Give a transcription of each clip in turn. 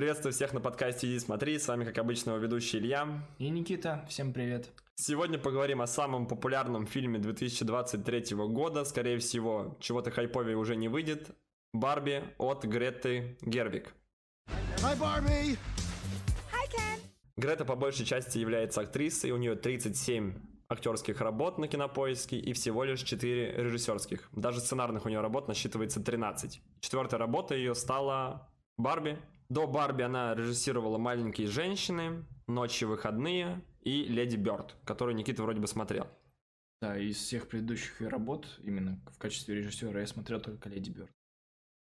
Приветствую всех на подкасте «Иди смотри», с вами, как обычно, его ведущий Илья. И Никита, всем привет. Сегодня поговорим о самом популярном фильме 2023 года, скорее всего, чего-то хайповее уже не выйдет, «Барби» от Греты Гервик. Hi, Barbie! Hi, Ken! Грета по большей части является актрисой, у нее 37 актерских работ на кинопоиске и всего лишь 4 режиссерских. Даже сценарных у нее работ насчитывается 13. Четвертая работа ее стала «Барби». До «Барби» она режиссировала «Маленькие женщины», «Ночи выходные» и «Леди Бёрд», которую Никита вроде бы смотрел. Да, из всех предыдущих ее работ, именно в качестве режиссера, я смотрел только «Леди Бёрд».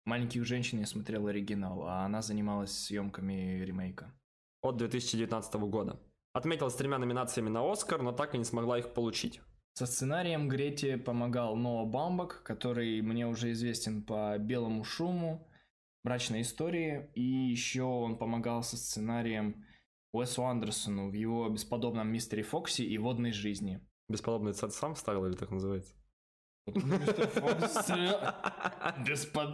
«Маленьких женщин» я смотрел оригинал, а она занималась съемками ремейка. От 2019 года. Отметилась тремя номинациями на Оскар, но так и не смогла их получить. Со сценарием Грете помогал Ноа Бамбак, который мне уже известен по «Белому шуму», «Брачной истории», и еще он помогал со сценарием Уэсу Андерсону в его бесподобном «Мистере Фокси» и «Водной жизни». Бесподобный царь сам вставил или так называется? Мистер Фокс... Беспод...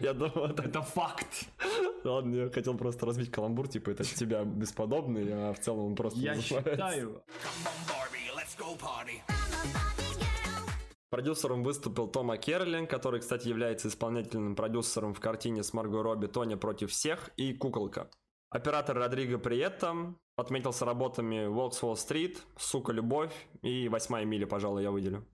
Я думал, это... это факт. Ладно, я хотел просто разбить каламбур, типа, это тебя бесподобный, а в целом он просто Я считаю. Продюсером выступил Тома Керлин, который, кстати, является исполнительным продюсером в картине с Марго Робби «Тоня против всех» и «Куколка». Оператор Родриго Приетто отметился работами «Волкс Уолл-стрит», «Сука, любовь» и «Восьмая миля», пожалуй, я выделю.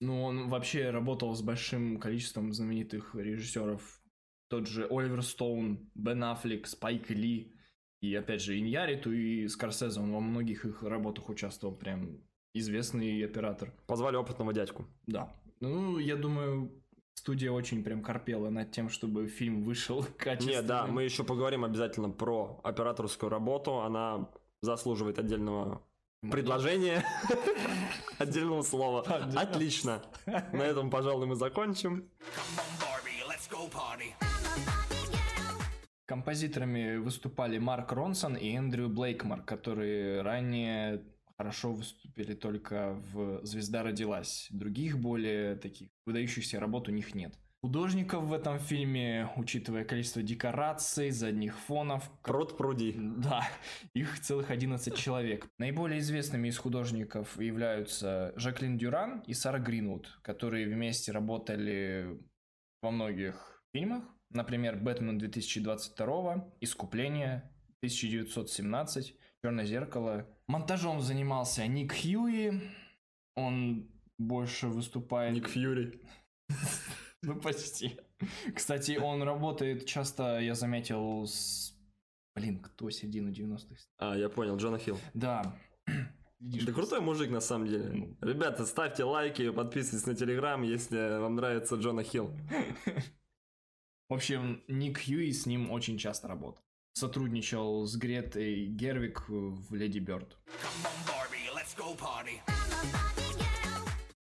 Ну, он вообще работал с большим количеством знаменитых режиссеров. Тот же Оливер Стоун, Бен Аффлек, Спайк Ли. И опять же, Иньяриту и Скорсезе. Он во многих их работах участвовал. Прям известный оператор. Позвали опытного дядьку. Да. Ну, я думаю, студия очень прям корпела над тем, чтобы фильм вышел качественным. Нет, да, мы еще поговорим обязательно про операторскую работу. Она заслуживает отдельного предложения, отдельного слова. Отлично. На этом, пожалуй, мы закончим. Композиторами выступали Марк Ронсон и Эндрю Блейкмар, которые ранее хорошо выступили только в «Звезда родилась». Других более таких выдающихся работ у них нет. Художников в этом фильме, учитывая количество декораций, задних фонов... Пруд пруди. Да, их целых 11 человек. Наиболее известными из художников являются Жаклин Дюран и Сара Гринвуд, которые вместе работали во многих фильмах. Например, «Бэтмен 2022», «Искупление», 1917, «Черное зеркало», Монтажом занимался Ник Хьюи. Он больше выступает... Ник Фьюри. Ну, почти. Кстати, он работает часто, я заметил, с... Блин, кто середину 90-х? А, я понял, Джона Хилл. Да. Видишь, да крутой мужик на самом деле. Ну. Ребята, ставьте лайки, подписывайтесь на телеграм, если вам нравится Джона Хилл. В общем, Ник Хьюи с ним очень часто работал сотрудничал с Гретой Гервик в Леди Бёрд.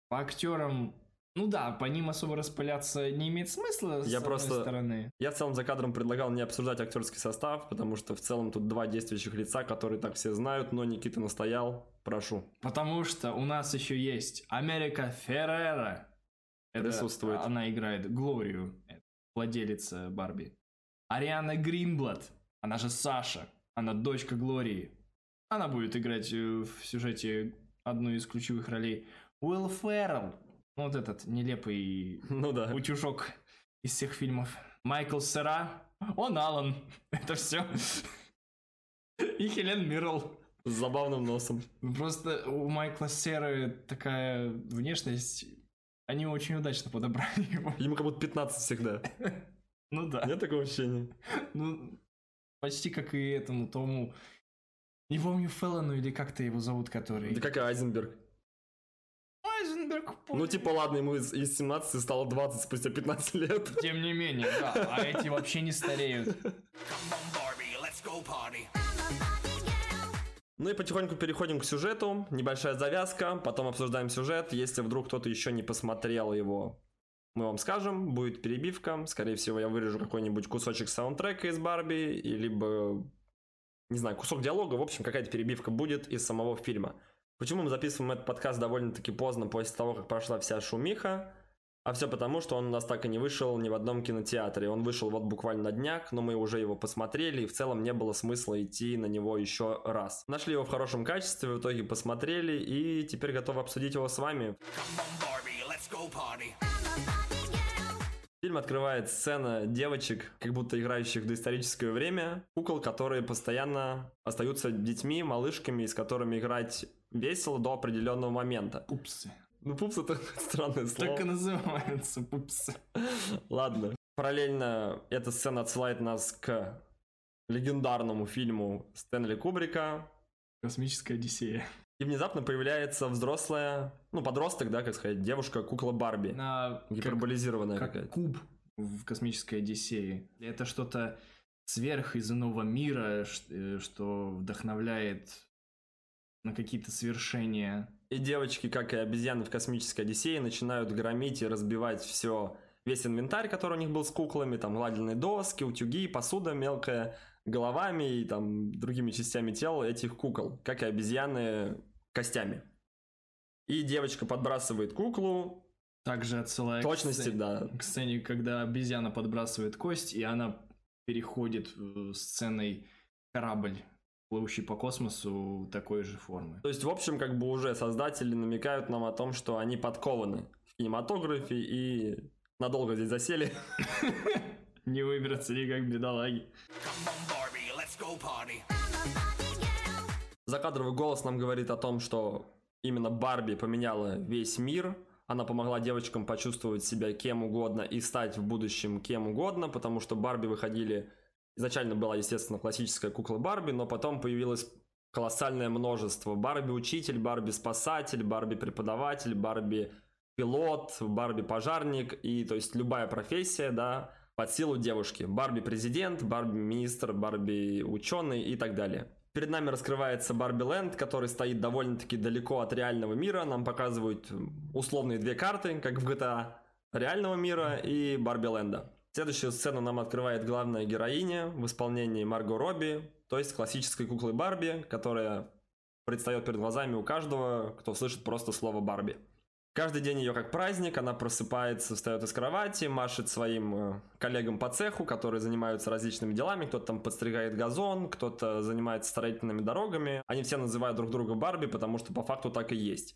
По актерам ну да, по ним особо распыляться не имеет смысла, я с просто, стороны. Я в целом за кадром предлагал не обсуждать актерский состав, потому что в целом тут два действующих лица, которые так все знают, но Никита настоял, прошу. Потому что у нас еще есть Америка Феррера. Присутствует. Она играет Глорию, владелица Барби. Ариана Гринблад, она же Саша, она дочка Глории. Она будет играть э, в сюжете одну из ключевых ролей. Уилл Феррелл, ну, вот этот нелепый ну, да. утюжок из всех фильмов. Майкл Сера, он Алан, это все. И Хелен Миррелл. С забавным носом. Просто у Майкла Серы такая внешность, они очень удачно подобрали его. Ему как будто 15 всегда. Ну да. Нет такого ощущения? Ну, Почти как и этому Тому. Не помню Феллону или как-то его зовут, который... Да как и Айзенберг. Айзенберг. Помню. Ну, типа, ладно, ему из, из 17 стало 20 спустя 15 лет. Тем не менее, да. А эти вообще не стареют. Ну и потихоньку переходим к сюжету. Небольшая завязка, потом обсуждаем сюжет. Если вдруг кто-то еще не посмотрел его, мы вам скажем, будет перебивка, скорее всего я вырежу какой-нибудь кусочек саундтрека из Барби, и либо, не знаю, кусок диалога, в общем, какая-то перебивка будет из самого фильма. Почему мы записываем этот подкаст довольно-таки поздно, после того, как прошла вся шумиха? А все потому, что он у нас так и не вышел ни в одном кинотеатре. Он вышел вот буквально на днях, но мы уже его посмотрели, и в целом не было смысла идти на него еще раз. Нашли его в хорошем качестве, в итоге посмотрели, и теперь готовы обсудить его с вами. Фильм открывает сцена девочек, как будто играющих в доисторическое время, кукол, которые постоянно остаются детьми, малышками, с которыми играть весело до определенного момента. Пупсы. Ну, пупс это странное слово. Так и называются пупсы. Ладно. Параллельно эта сцена отсылает нас к легендарному фильму Стэнли Кубрика «Космическая Одиссея». И внезапно появляется взрослая, ну, подросток, да, как сказать, девушка-кукла Барби. На... Гиперболизированная как, как куб в «Космической Одиссее». Это что-то сверх из иного мира, э, что вдохновляет на какие-то свершения. И девочки, как и обезьяны в «Космической Одиссее», начинают громить и разбивать все, весь инвентарь, который у них был с куклами, там гладильные доски, утюги, посуда мелкая, головами и там другими частями тела этих кукол, как и обезьяны костями. И девочка подбрасывает куклу. Также отсылая точности, к сцене, да. к сцене, когда обезьяна подбрасывает кость, и она переходит сценой корабль плывущий по космосу такой же формы. То есть, в общем, как бы уже создатели намекают нам о том, что они подкованы в кинематографе и надолго здесь засели. Не выберутся никак бедолаги. Закадровый голос нам говорит о том, что именно Барби поменяла весь мир. Она помогла девочкам почувствовать себя кем угодно и стать в будущем кем угодно, потому что Барби выходили Изначально была, естественно, классическая кукла Барби, но потом появилось колоссальное множество. Барби-учитель, Барби-спасатель, Барби-преподаватель, Барби-пилот, Барби-пожарник. И то есть любая профессия, да, под силу девушки. Барби-президент, Барби-министр, Барби-ученый и так далее. Перед нами раскрывается Барби Ленд, который стоит довольно-таки далеко от реального мира. Нам показывают условные две карты, как в GTA реального мира и Барби Ленда. Следующую сцену нам открывает главная героиня в исполнении Марго Робби, то есть классической куклы Барби, которая предстает перед глазами у каждого, кто слышит просто слово Барби. Каждый день ее как праздник, она просыпается, встает из кровати, машет своим э, коллегам по цеху, которые занимаются различными делами. Кто-то там подстригает газон, кто-то занимается строительными дорогами. Они все называют друг друга Барби, потому что по факту так и есть.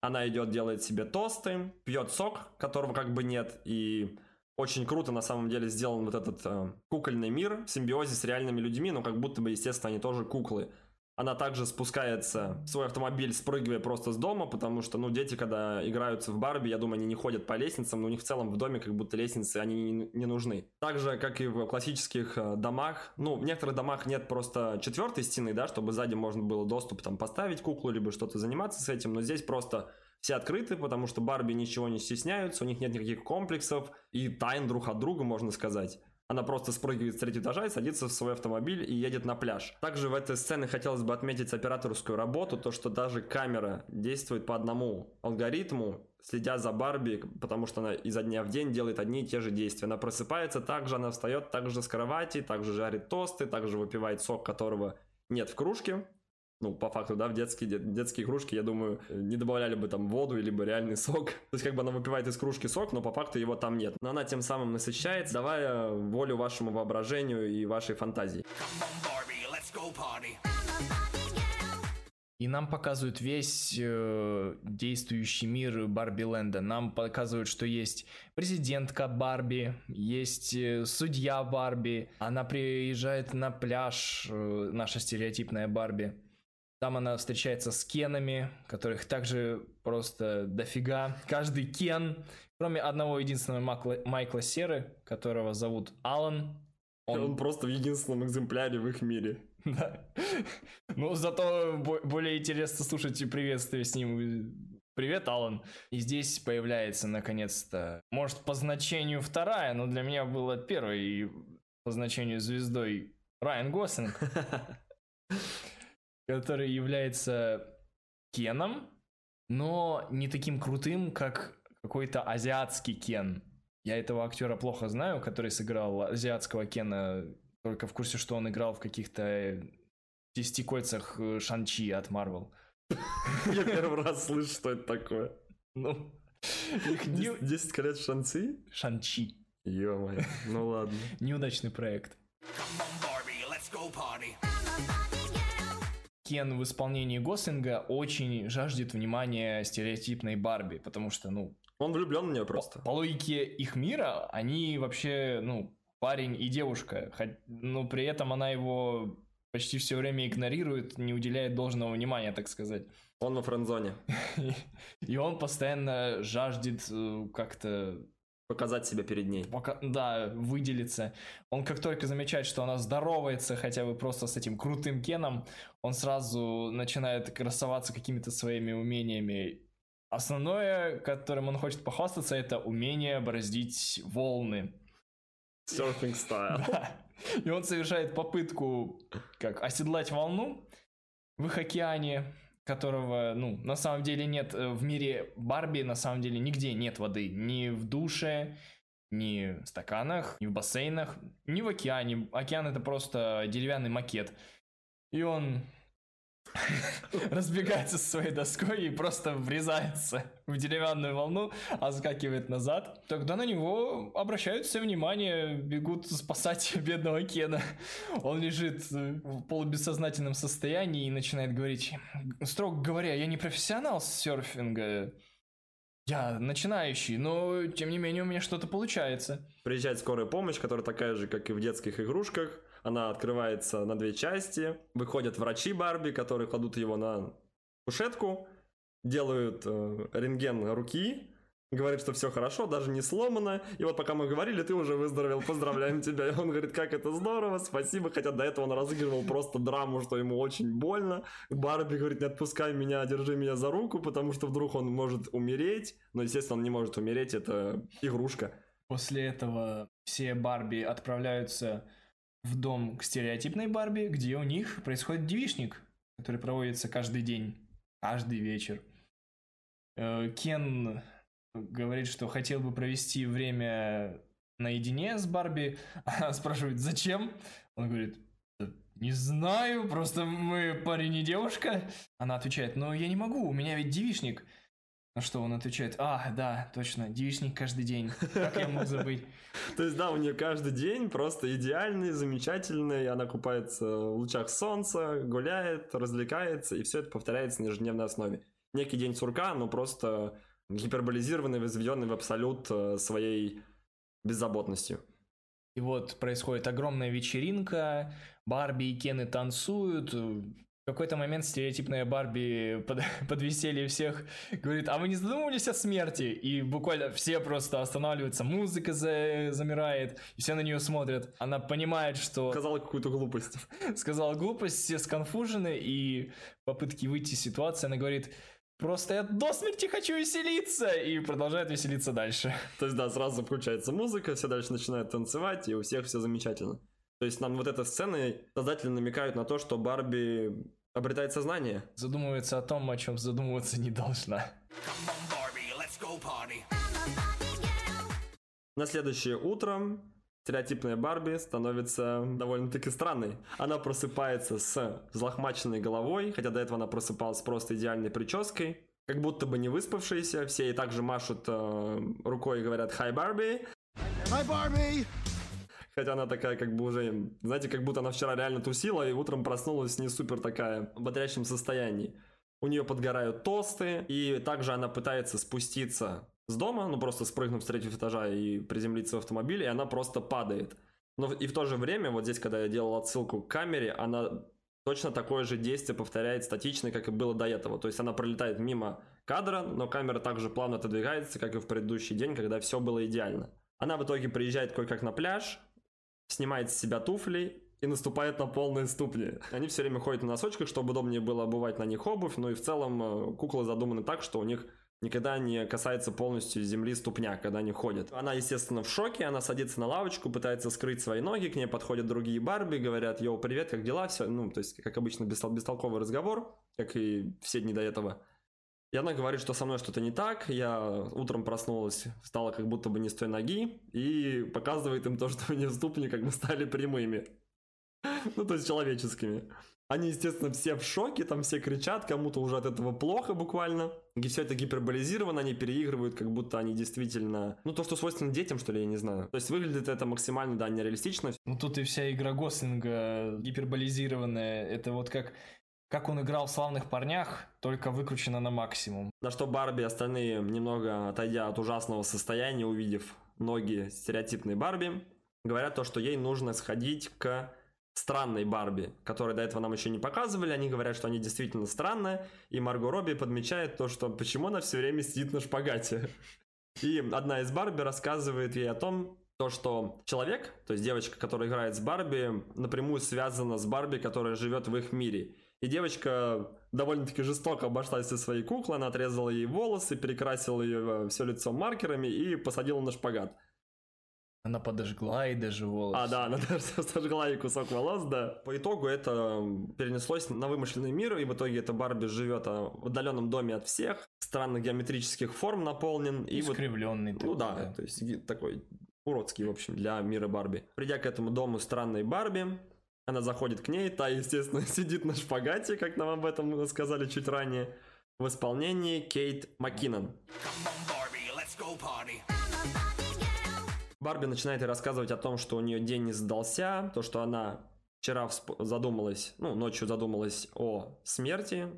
Она идет, делает себе тосты, пьет сок, которого как бы нет, и очень круто на самом деле сделан вот этот э, кукольный мир в симбиозе с реальными людьми, но как будто бы, естественно, они тоже куклы. Она также спускается в свой автомобиль, спрыгивая просто с дома, потому что, ну, дети, когда играются в Барби, я думаю, они не ходят по лестницам, но у них в целом в доме как будто лестницы, они не, не нужны. Так же, как и в классических э, домах, ну, в некоторых домах нет просто четвертой стены, да, чтобы сзади можно было доступ там поставить куклу, либо что-то заниматься с этим, но здесь просто все открыты, потому что Барби ничего не стесняются, у них нет никаких комплексов и тайн друг от друга, можно сказать. Она просто спрыгивает с третьего этажа и садится в свой автомобиль и едет на пляж. Также в этой сцене хотелось бы отметить операторскую работу, то что даже камера действует по одному алгоритму, следя за Барби, потому что она изо дня в день делает одни и те же действия. Она просыпается, также она встает, также с кровати, также жарит тосты, также выпивает сок, которого нет в кружке, ну, по факту, да, в детские, детские кружки, я думаю, не добавляли бы там воду, либо реальный сок. То есть, как бы она выпивает из кружки сок, но по факту его там нет. Но она тем самым насыщается, давая волю вашему воображению и вашей фантазии. И нам показывают весь э, действующий мир Барби Ленда. Нам показывают, что есть президентка Барби, есть э, судья Барби. Она приезжает на пляж, э, наша стереотипная Барби. Там она встречается с Кенами, которых также просто дофига. Каждый Кен, кроме одного единственного Майкла, Майкла Серы, которого зовут Алан. Он... он просто в единственном экземпляре в их мире. Да. Ну, зато более интересно слушать приветствие с ним. Привет, Алан. И здесь появляется, наконец-то, может, по значению вторая, но для меня было первой, и по значению звездой Райан Гослинг. который является Кеном, но не таким крутым, как какой-то азиатский Кен. Я этого актера плохо знаю, который сыграл азиатского Кена, только в курсе, что он играл в каких-то десяти кольцах э, Шанчи от Марвел. Я первый раз слышу, что это такое. Ну, Их 10 колец Шанци? Шанчи. Ё-моё, ну ладно. Неудачный проект. Кен в исполнении Гослинга очень жаждет внимания стереотипной Барби, потому что, ну... Он влюблен в нее просто. По, по логике их мира, они вообще, ну, парень и девушка, но при этом она его почти все время игнорирует, не уделяет должного внимания, так сказать. Он во френдзоне. И он постоянно жаждет э, как-то Показать себя перед ней. Пока, да, выделиться. Он как только замечает, что она здоровается хотя бы просто с этим крутым Кеном, он сразу начинает красоваться какими-то своими умениями. Основное, которым он хочет похвастаться, это умение бороздить волны. Surfing style. Да. И он совершает попытку как оседлать волну в их океане, которого, ну, на самом деле нет э, в мире Барби, на самом деле нигде нет воды. Ни в душе, ни в стаканах, ни в бассейнах, ни в океане. Океан это просто деревянный макет. И он разбегается со своей доской и просто врезается в деревянную волну, а скакивает назад. Тогда на него обращают все внимание, бегут спасать бедного Кена. Он лежит в полубессознательном состоянии и начинает говорить, строго говоря, я не профессионал серфинга, я начинающий, но тем не менее у меня что-то получается. Приезжает скорая помощь, которая такая же, как и в детских игрушках она открывается на две части. Выходят врачи Барби, которые кладут его на кушетку, делают э, рентген руки, говорит, что все хорошо, даже не сломано. И вот пока мы говорили, ты уже выздоровел, поздравляем тебя. И он говорит, как это здорово, спасибо. Хотя до этого он разыгрывал просто драму, что ему очень больно. Барби говорит, не отпускай меня, держи меня за руку, потому что вдруг он может умереть. Но, естественно, он не может умереть, это игрушка. После этого все Барби отправляются в дом к стереотипной Барби, где у них происходит девишник, который проводится каждый день, каждый вечер. Э, Кен говорит, что хотел бы провести время наедине с Барби. Она спрашивает, зачем? Он говорит, не знаю, просто мы парень и девушка. Она отвечает, но я не могу, у меня ведь девишник. На что он отвечает, а, да, точно, девичник каждый день, как я мог забыть. То есть, да, у нее каждый день просто идеальный, замечательный, она купается в лучах солнца, гуляет, развлекается, и все это повторяется на ежедневной основе. Некий день сурка, но просто гиперболизированный, возведенный в абсолют э, своей беззаботностью. И вот происходит огромная вечеринка, Барби и Кены танцуют, какой-то момент стереотипная Барби под, под веселье всех говорит, а вы не задумывались о смерти? И буквально все просто останавливаются, музыка за, замирает, и все на нее смотрят. Она понимает, что... Сказала какую-то глупость. Сказала глупость, все сконфужены, и попытки выйти из ситуации, она говорит, Просто я до смерти хочу веселиться! И продолжает веселиться дальше. То есть, да, сразу включается музыка, все дальше начинают танцевать, и у всех все замечательно. То есть нам вот эта сцена создатели намекают на то, что Барби обретает сознание. Задумывается о том, о чем задумываться не должна. На следующее утро стереотипная Барби становится довольно-таки странной. Она просыпается с взлохмаченной головой, хотя до этого она просыпалась просто идеальной прической, как будто бы не выспавшаяся. Все ей также машут э, рукой и говорят «Hi, Барби!» «Hi, Барби!» Хотя она такая, как бы уже, знаете, как будто она вчера реально тусила и утром проснулась не супер такая в бодрящем состоянии. У нее подгорают тосты, и также она пытается спуститься с дома, ну просто спрыгнув с третьего этажа и приземлиться в автомобиль, и она просто падает. Но и в то же время, вот здесь, когда я делал отсылку к камере, она точно такое же действие повторяет статично, как и было до этого. То есть она пролетает мимо кадра, но камера также плавно отодвигается, как и в предыдущий день, когда все было идеально. Она в итоге приезжает кое-как на пляж, снимает с себя туфли и наступает на полные ступни. Они все время ходят на носочках, чтобы удобнее было обувать на них обувь, но и в целом э, куклы задуманы так, что у них никогда не касается полностью земли ступня, когда они ходят. Она, естественно, в шоке, она садится на лавочку, пытается скрыть свои ноги, к ней подходят другие Барби, говорят, йоу, привет, как дела, все, ну, то есть, как обычно, бестолковый разговор, как и все дни до этого. И она говорит, что со мной что-то не так, я утром проснулась, встала как будто бы не с той ноги, и показывает им то, что мне ступни как бы стали прямыми. Ну, то есть человеческими. Они, естественно, все в шоке, там все кричат, кому-то уже от этого плохо буквально. И все это гиперболизировано, они переигрывают, как будто они действительно... Ну, то, что свойственно детям, что ли, я не знаю. То есть выглядит это максимально, да, нереалистично. Ну, тут и вся игра Гослинга гиперболизированная. Это вот как как он играл в «Славных парнях», только выкручено на максимум. На что Барби остальные, немного отойдя от ужасного состояния, увидев ноги стереотипной Барби, говорят то, что ей нужно сходить к странной Барби, которую до этого нам еще не показывали. Они говорят, что они действительно странная. И Марго Робби подмечает то, что почему она все время сидит на шпагате. И одна из Барби рассказывает ей о том, то, что человек, то есть девочка, которая играет с Барби, напрямую связана с Барби, которая живет в их мире. И девочка довольно-таки жестоко обошлась со своей куклой, она отрезала ей волосы, перекрасила ее все лицо маркерами и посадила на шпагат. Она подожгла и даже волосы. А, да, она даже сожгла и кусок волос, да. По итогу это перенеслось на вымышленный мир, и в итоге эта Барби живет а, в отдаленном доме от всех, странных геометрических форм наполнен. И Искривленный. Вот, ну да, да, то есть такой уродский, в общем, для мира Барби. Придя к этому дому странной Барби, она заходит к ней, та, естественно, сидит на шпагате, как нам об этом сказали чуть ранее, в исполнении Кейт Маккинон. Барби начинает рассказывать о том, что у нее день не сдался, то, что она вчера задумалась, ну, ночью задумалась о смерти,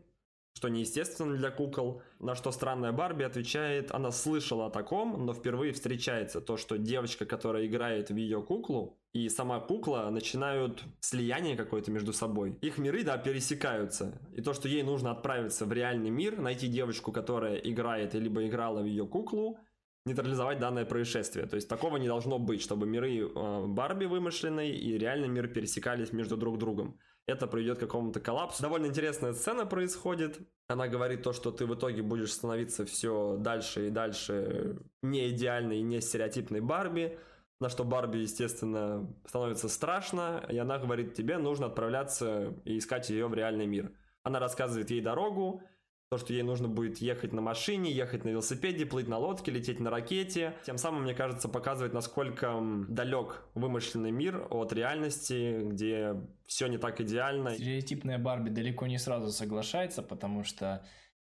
что неестественно для кукол. На что странная Барби отвечает, она слышала о таком, но впервые встречается то, что девочка, которая играет в ее куклу, и сама кукла начинают слияние какое-то между собой. Их миры, да, пересекаются. И то, что ей нужно отправиться в реальный мир, найти девочку, которая играет, либо играла в ее куклу, нейтрализовать данное происшествие. То есть такого не должно быть, чтобы миры э, Барби вымышленной и реальный мир пересекались между друг другом это приведет к какому-то коллапсу. Довольно интересная сцена происходит. Она говорит то, что ты в итоге будешь становиться все дальше и дальше не идеальной и не стереотипной Барби, на что Барби, естественно, становится страшно, и она говорит, тебе нужно отправляться и искать ее в реальный мир. Она рассказывает ей дорогу, то, что ей нужно будет ехать на машине, ехать на велосипеде, плыть на лодке, лететь на ракете. Тем самым, мне кажется, показывает, насколько далек вымышленный мир от реальности, где все не так идеально. Стереотипная Барби далеко не сразу соглашается, потому что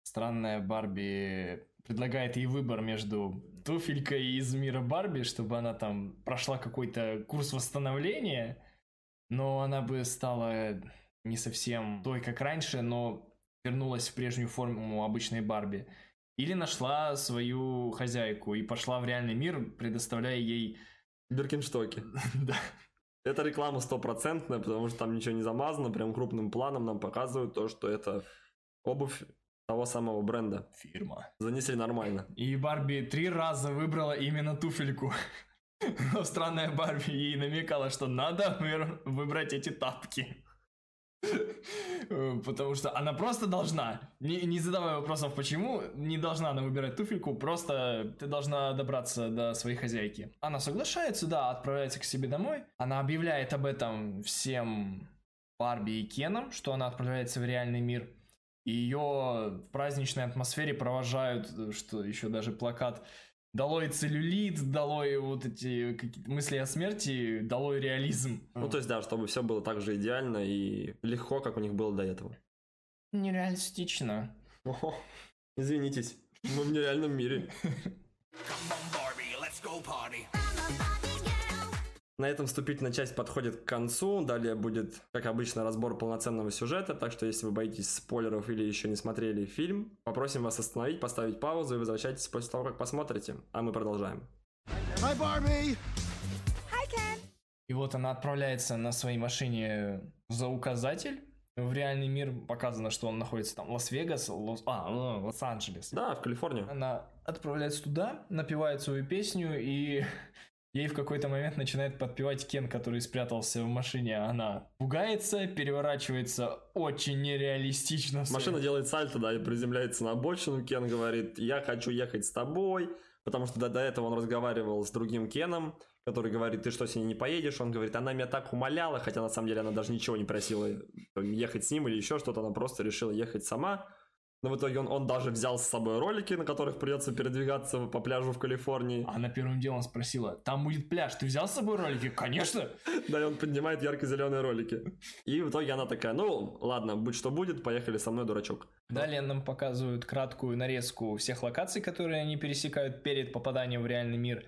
странная Барби предлагает ей выбор между туфелькой из мира Барби, чтобы она там прошла какой-то курс восстановления, но она бы стала не совсем той, как раньше, но вернулась в прежнюю форму обычной Барби. Или нашла свою хозяйку и пошла в реальный мир, предоставляя ей... Биркинштоки. Да. Это реклама стопроцентная, потому что там ничего не замазано, прям крупным планом нам показывают то, что это обувь того самого бренда. Фирма. Занесли нормально. И Барби три раза выбрала именно туфельку. Но странная Барби ей намекала, что надо выбрать эти тапки. Потому что она просто должна, не, не задавая вопросов почему, не должна она выбирать туфельку, просто ты должна добраться до своей хозяйки. Она соглашается, да, отправляется к себе домой. Она объявляет об этом всем Барби и Кеном, что она отправляется в реальный мир. И ее в праздничной атмосфере провожают, что еще даже плакат долой целлюлит, долой вот эти мысли о смерти, долой реализм. Ну, то есть, да, чтобы все было так же идеально и легко, как у них было до этого. Нереалистично. О, извинитесь, мы в нереальном мире. На этом вступительная часть подходит к концу. Далее будет, как обычно, разбор полноценного сюжета. Так что, если вы боитесь спойлеров или еще не смотрели фильм, попросим вас остановить, поставить паузу и возвращайтесь после того, как посмотрите. А мы продолжаем. Hi, Barbie! Hi, Ken! И вот она отправляется на своей машине за указатель в реальный мир показано, что он находится там Лас-Вегас, Лос... а, ну, Лос-Анджелес. Да, в Калифорнии. Она отправляется туда, напевает свою песню, и Ей в какой-то момент начинает подпевать Кен, который спрятался в машине. Она пугается, переворачивается очень нереалистично. Машина делает сальто, да, и приземляется на обочину. Кен говорит, я хочу ехать с тобой. Потому что до, до этого он разговаривал с другим Кеном, который говорит, ты что, с ней не поедешь? Он говорит, она меня так умоляла, хотя на самом деле она даже ничего не просила ехать с ним или еще что-то, она просто решила ехать сама. Но в итоге он, он даже взял с собой ролики, на которых придется передвигаться по пляжу в Калифорнии. Она первым делом спросила, там будет пляж, ты взял с собой ролики? Конечно! Да, и он поднимает ярко-зеленые ролики. И в итоге она такая, ну, ладно, будь что будет, поехали со мной, дурачок. Далее нам показывают краткую нарезку всех локаций, которые они пересекают перед попаданием в реальный мир.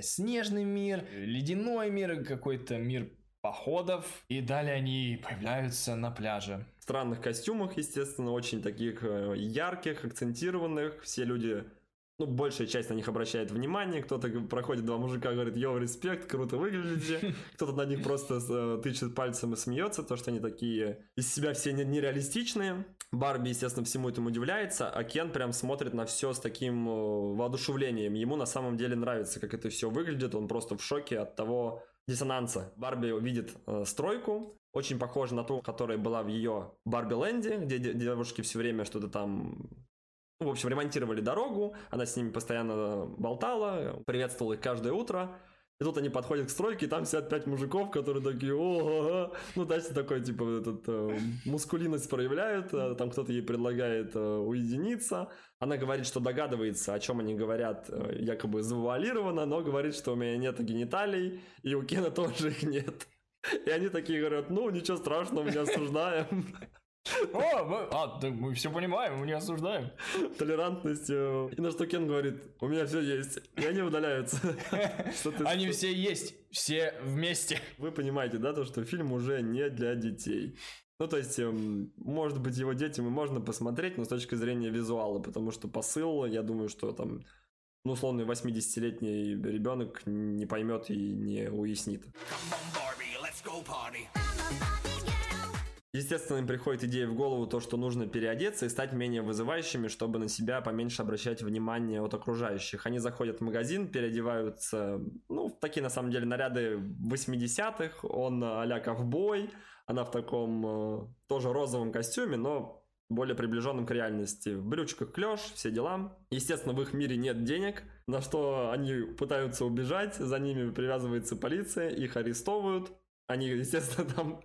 Снежный мир, ледяной мир, какой-то мир походов, и далее они появляются на пляже. Странных костюмах, естественно, очень таких э, ярких, акцентированных. Все люди ну, большая часть на них обращает внимание, кто-то проходит, два мужика говорит, йоу, респект, круто выглядите, кто-то на них просто э, тычет пальцем и смеется, то, что они такие из себя все нереалистичные. Барби, естественно, всему этому удивляется, а Кен прям смотрит на все с таким э, воодушевлением. Ему на самом деле нравится, как это все выглядит, он просто в шоке от того диссонанса. Барби видит э, стройку, очень похожа на ту, которая была в ее Барби Ленде, где девушки все время что-то там ну, в общем, ремонтировали дорогу, она с ними постоянно болтала, приветствовала их каждое утро. И тут они подходят к стройке, и там сидят пять мужиков, которые такие, о, ну, дальше такой, типа, этот, э, мускулинность проявляют, э, там кто-то ей предлагает э, уединиться. Она говорит, что догадывается, о чем они говорят, э, якобы завуалированно, но говорит, что у меня нет гениталий, и у Кена тоже их нет. И они такие говорят, ну, ничего страшного, мы не осуждаем. О, мы, а, да мы все понимаем, мы не осуждаем. Толерантность. Э, и на что Кен говорит, у меня все есть. И они удаляются. Они все есть, все вместе. Вы понимаете, да, то, что фильм уже не для детей. Ну, то есть, эм, может быть, его детям и можно посмотреть, но с точки зрения визуала, потому что посыл, я думаю, что там, ну, условный 80-летний ребенок не поймет и не уяснит. Естественно, им приходит идея в голову то, что нужно переодеться и стать менее вызывающими, чтобы на себя поменьше обращать внимание от окружающих. Они заходят в магазин, переодеваются, ну, в такие, на самом деле, наряды 80-х. Он а-ля ковбой, она в таком э, тоже розовом костюме, но более приближенным к реальности. В брючках клеш, все дела. Естественно, в их мире нет денег, на что они пытаются убежать, за ними привязывается полиция, их арестовывают. Они, естественно, там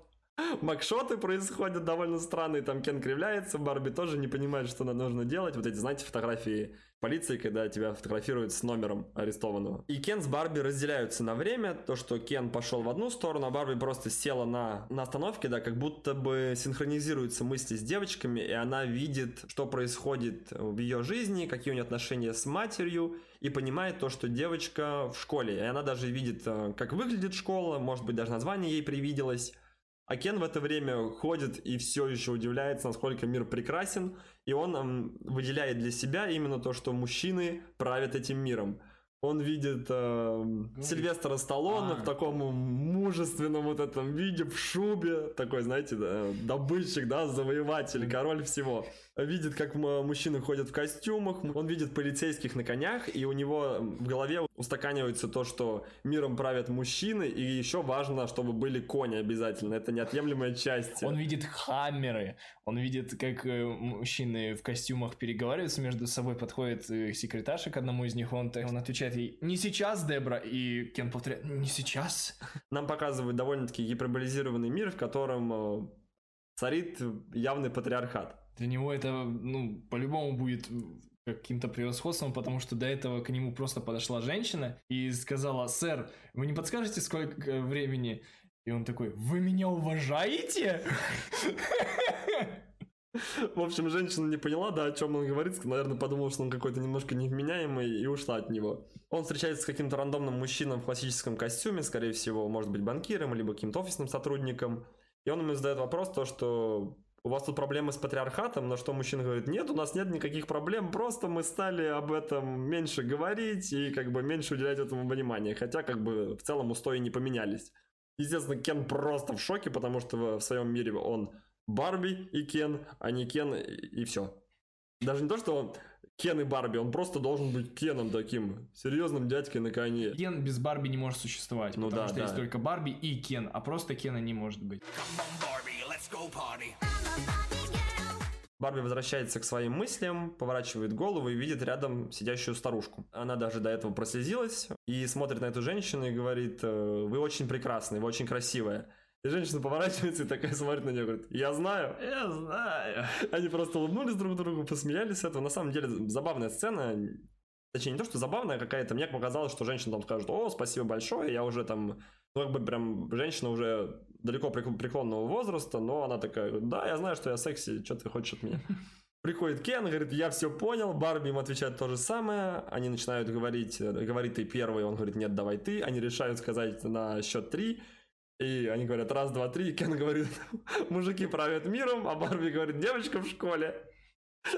макшоты происходят довольно странные, там Кен кривляется, Барби тоже не понимает, что нужно делать. Вот эти, знаете, фотографии полиции, когда тебя фотографируют с номером арестованного. И Кен с Барби разделяются на время, то, что Кен пошел в одну сторону, а Барби просто села на, на остановке, да, как будто бы синхронизируются мысли с девочками, и она видит, что происходит в ее жизни, какие у нее отношения с матерью, и понимает то, что девочка в школе. И она даже видит, э, как выглядит школа, может быть, даже название ей привиделось. А Кен в это время ходит и все еще удивляется, насколько мир прекрасен, и он выделяет для себя именно то, что мужчины правят этим миром. Он видит э, Сильвестра Сталлоне а. в таком мужественном вот этом виде, в шубе, такой, знаете, да, добытчик, да, завоеватель, король всего видит, как мужчины ходят в костюмах, он видит полицейских на конях, и у него в голове устаканивается то, что миром правят мужчины, и еще важно, чтобы были кони обязательно. Это неотъемлемая часть. Он видит хаммеры, он видит, как э, мужчины в костюмах переговариваются между собой, подходит э, секретарша к одному из них, он, он отвечает ей «Не сейчас, Дебра!» И Кен повторяет «Не сейчас!» Нам показывают довольно-таки гиперболизированный мир, в котором э, царит явный патриархат. Для него это, ну, по-любому будет каким-то превосходством, потому что до этого к нему просто подошла женщина и сказала, сэр, вы не подскажете, сколько времени? И он такой, вы меня уважаете? В общем, женщина не поняла, да, о чем он говорит, наверное, подумала, что он какой-то немножко невменяемый и ушла от него. Он встречается с каким-то рандомным мужчиной в классическом костюме, скорее всего, может быть, банкиром, либо каким-то офисным сотрудником. И он ему задает вопрос, то, что у вас тут проблемы с патриархатом, на что мужчина говорит, нет, у нас нет никаких проблем, просто мы стали об этом меньше говорить и как бы меньше уделять этому внимания, хотя как бы в целом устои не поменялись. Естественно, Кен просто в шоке, потому что в своем мире он Барби и Кен, а не Кен и все. Даже не то, что он Кен и Барби, он просто должен быть Кеном таким, серьезным дядькой на коне. Кен без Барби не может существовать, ну, потому да, что да. есть только Барби и Кен, а просто Кена не может быть. Барби возвращается к своим мыслям, поворачивает голову и видит рядом сидящую старушку. Она даже до этого прослезилась и смотрит на эту женщину и говорит, «Э, вы очень прекрасны, вы очень красивая. И женщина поворачивается и такая смотрит на нее, говорит, я знаю. Я знаю. Они просто улыбнулись друг другу, посмеялись с этого. На самом деле, забавная сцена. Точнее, не то, что забавная какая-то. Мне показалось, что женщина там скажет, о, спасибо большое, я уже там... Ну, как бы прям женщина уже далеко преклонного возраста, но она такая, да, я знаю, что я секси, что ты хочешь от меня? Приходит Кен, говорит, я все понял, Барби им отвечает то же самое, они начинают говорить, говорит ты первый, он говорит, нет, давай ты, они решают сказать на счет три, и они говорят, раз, два, три, и Кен говорит, мужики правят миром, а Барби говорит, девочка в школе.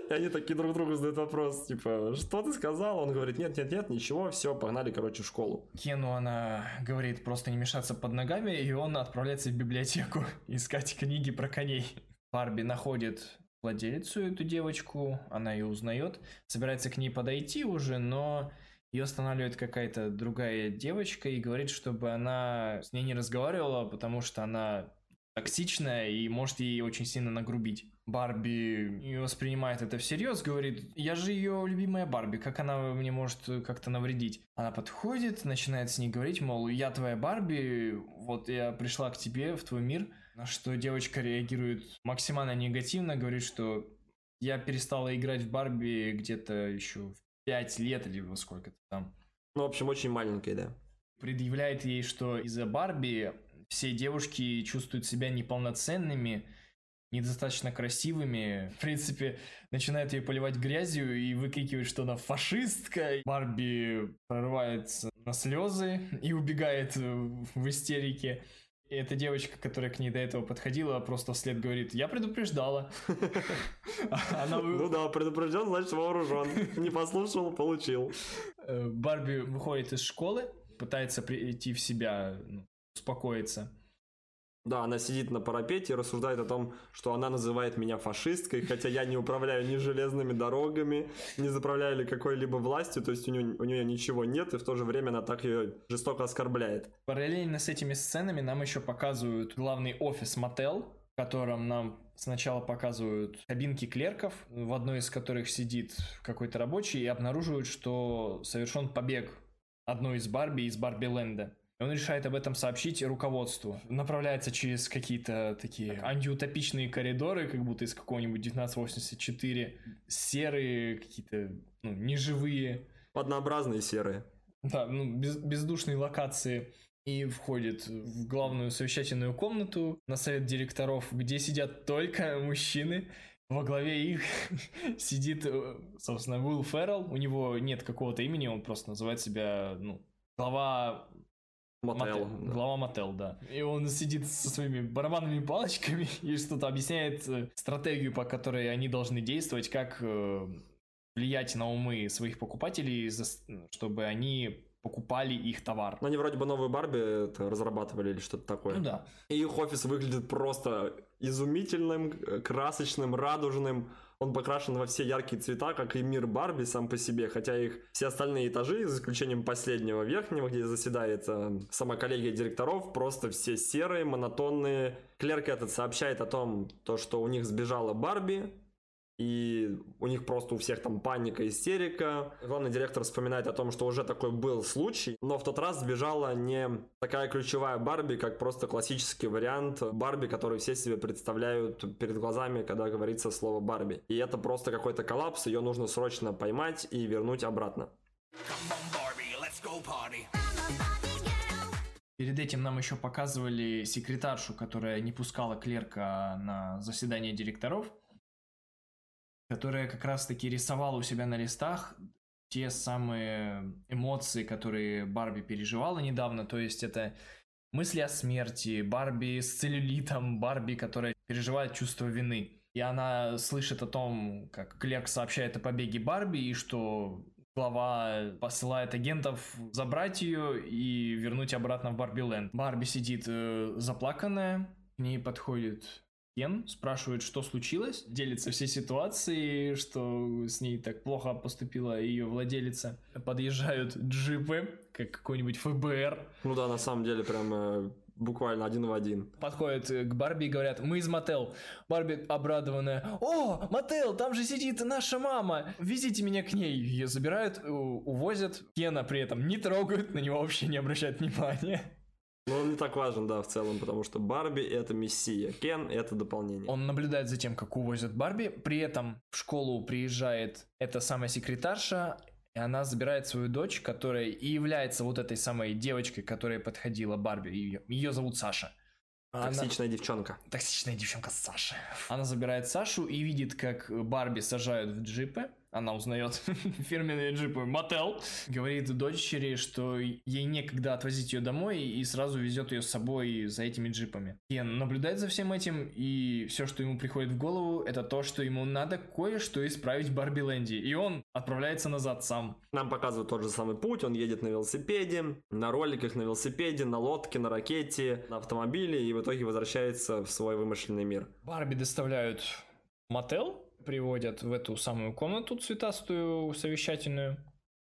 И они такие друг другу задают вопрос, типа, что ты сказал? Он говорит, нет, нет, нет, ничего, все, погнали, короче, в школу. Кену она говорит просто не мешаться под ногами, и он отправляется в библиотеку искать книги про коней. Барби находит владелицу эту девочку, она ее узнает, собирается к ней подойти уже, но ее останавливает какая-то другая девочка и говорит, чтобы она с ней не разговаривала, потому что она токсичная и может ей очень сильно нагрубить. Барби не воспринимает это всерьез, говорит, я же ее любимая Барби, как она мне может как-то навредить? Она подходит, начинает с ней говорить, мол, я твоя Барби, вот я пришла к тебе в твой мир, на что девочка реагирует максимально негативно, говорит, что я перестала играть в Барби где-то еще в 5 лет или во сколько-то там. Ну, в общем, очень маленькая, да. Предъявляет ей, что из-за Барби все девушки чувствуют себя неполноценными, недостаточно красивыми. В принципе, начинает ее поливать грязью и выкрикивает, что она фашистка. Барби прорывается на слезы и убегает в истерике. И эта девочка, которая к ней до этого подходила, просто вслед говорит, я предупреждала. Ну да, предупрежден, значит вооружен. Не послушал, получил. Э, Барби выходит из школы, пытается прийти в себя, ну, успокоиться. Да, она сидит на парапете и рассуждает о том, что она называет меня фашисткой, хотя я не управляю ни железными дорогами, не заправляю ли какой-либо властью, то есть у нее, у нее ничего нет, и в то же время она так ее жестоко оскорбляет. Параллельно с этими сценами нам еще показывают главный офис Мотел, в котором нам сначала показывают кабинки клерков, в одной из которых сидит какой-то рабочий, и обнаруживают, что совершен побег одной из Барби из Барби Ленда. Он решает об этом сообщить руководству. Направляется через какие-то такие антиутопичные коридоры, как будто из какого-нибудь 1984. Серые, какие-то ну, неживые. Однообразные серые. Да, ну, без, бездушные локации. И входит в главную совещательную комнату на совет директоров, где сидят только мужчины. Во главе их сидит, э, собственно, Уилл Феррелл. У него нет какого-то имени, он просто называет себя, ну, глава Мотел. Да. Глава Мотел, да. И он сидит со своими барабанными палочками и что-то объясняет э, стратегию, по которой они должны действовать, как э, влиять на умы своих покупателей, чтобы они покупали их товар. Ну, они вроде бы новую Барби разрабатывали или что-то такое. Ну да. И их офис выглядит просто изумительным, э, красочным, радужным. Он покрашен во все яркие цвета, как и мир Барби сам по себе, хотя их все остальные этажи, за исключением последнего верхнего, где заседает э, сама коллегия директоров, просто все серые, монотонные. Клерк этот сообщает о том, то, что у них сбежала Барби, и у них просто у всех там паника, истерика. Главный директор вспоминает о том, что уже такой был случай, но в тот раз сбежала не такая ключевая Барби, как просто классический вариант Барби, который все себе представляют перед глазами, когда говорится слово Барби. И это просто какой-то коллапс, ее нужно срочно поймать и вернуть обратно. Перед этим нам еще показывали секретаршу, которая не пускала клерка на заседание директоров которая как раз-таки рисовала у себя на листах те самые эмоции, которые Барби переживала недавно, то есть это мысли о смерти, Барби с целлюлитом, Барби, которая переживает чувство вины. И она слышит о том, как Клерк сообщает о побеге Барби, и что глава посылает агентов забрать ее и вернуть обратно в Барби Ленд. Барби сидит э, заплаканная, к ней подходит Кен спрашивает, что случилось, делится все ситуации, что с ней так плохо поступила ее владелица. Подъезжают джипы, как какой-нибудь ФБР. Ну да, на самом деле прям э, буквально один в один. Подходят к Барби и говорят, мы из Мотел. Барби обрадованная, о, Мотел, там же сидит наша мама, везите меня к ней. Ее забирают, увозят. Кена при этом не трогают, на него вообще не обращают внимания. Но он не так важен, да, в целом, потому что Барби это мессия, Кен это дополнение. Он наблюдает за тем, как увозят Барби, при этом в школу приезжает эта самая секретарша, и она забирает свою дочь, которая и является вот этой самой девочкой, которая подходила Барби. Ее, ее зовут Саша. Токсичная она... девчонка. Токсичная девчонка Саша. Она забирает Сашу и видит, как Барби сажают в джипы она узнает фирменные джипы Мотел, говорит дочери, что ей некогда отвозить ее домой и сразу везет ее с собой за этими джипами. Кен наблюдает за всем этим, и все, что ему приходит в голову, это то, что ему надо кое-что исправить в Барби Лэнде, и он отправляется назад сам. Нам показывают тот же самый путь, он едет на велосипеде, на роликах на велосипеде, на лодке, на ракете, на автомобиле, и в итоге возвращается в свой вымышленный мир. Барби доставляют мотел, приводят в эту самую комнату цветастую совещательную.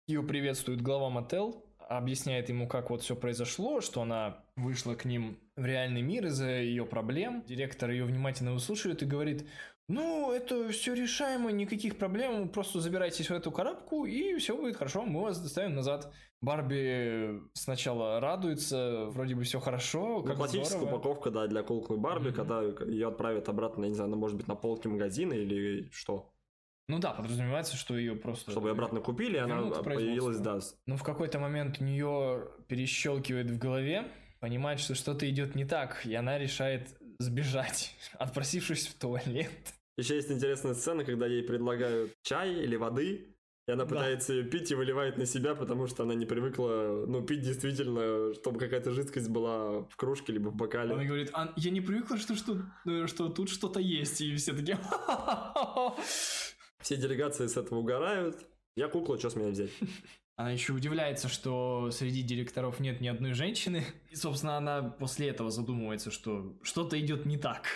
Ее приветствует глава мотел, объясняет ему, как вот все произошло, что она вышла к ним в реальный мир из-за ее проблем. Директор ее внимательно выслушивает и говорит, ну, это все решаемо, никаких проблем, просто забирайтесь в эту коробку, и все будет хорошо, мы вас доставим назад. Барби сначала радуется, вроде бы все хорошо, ну, как Классическая здорово. упаковка, да, для куклы Барби, mm-hmm. когда ее отправят обратно, я не знаю, она может быть на полке магазина или что. Ну да, подразумевается, что ее просто... Чтобы обратно купили, она появилась, да. Но в какой-то момент у нее перещелкивает в голове, понимает, что что-то идет не так, и она решает сбежать, отпросившись в туалет. Еще есть интересная сцена, когда ей предлагают чай или воды, и она пытается да. ее пить и выливает на себя, потому что она не привыкла, ну, пить действительно, чтобы какая-то жидкость была в кружке либо в бокале. Она говорит, а, я не привыкла, что, что, э, что тут что-то есть, и все такие... Все делегации с этого угорают. Я кукла, что с меня взять? Она еще удивляется, что среди директоров нет ни одной женщины. И, собственно, она после этого задумывается, что что-то идет не так.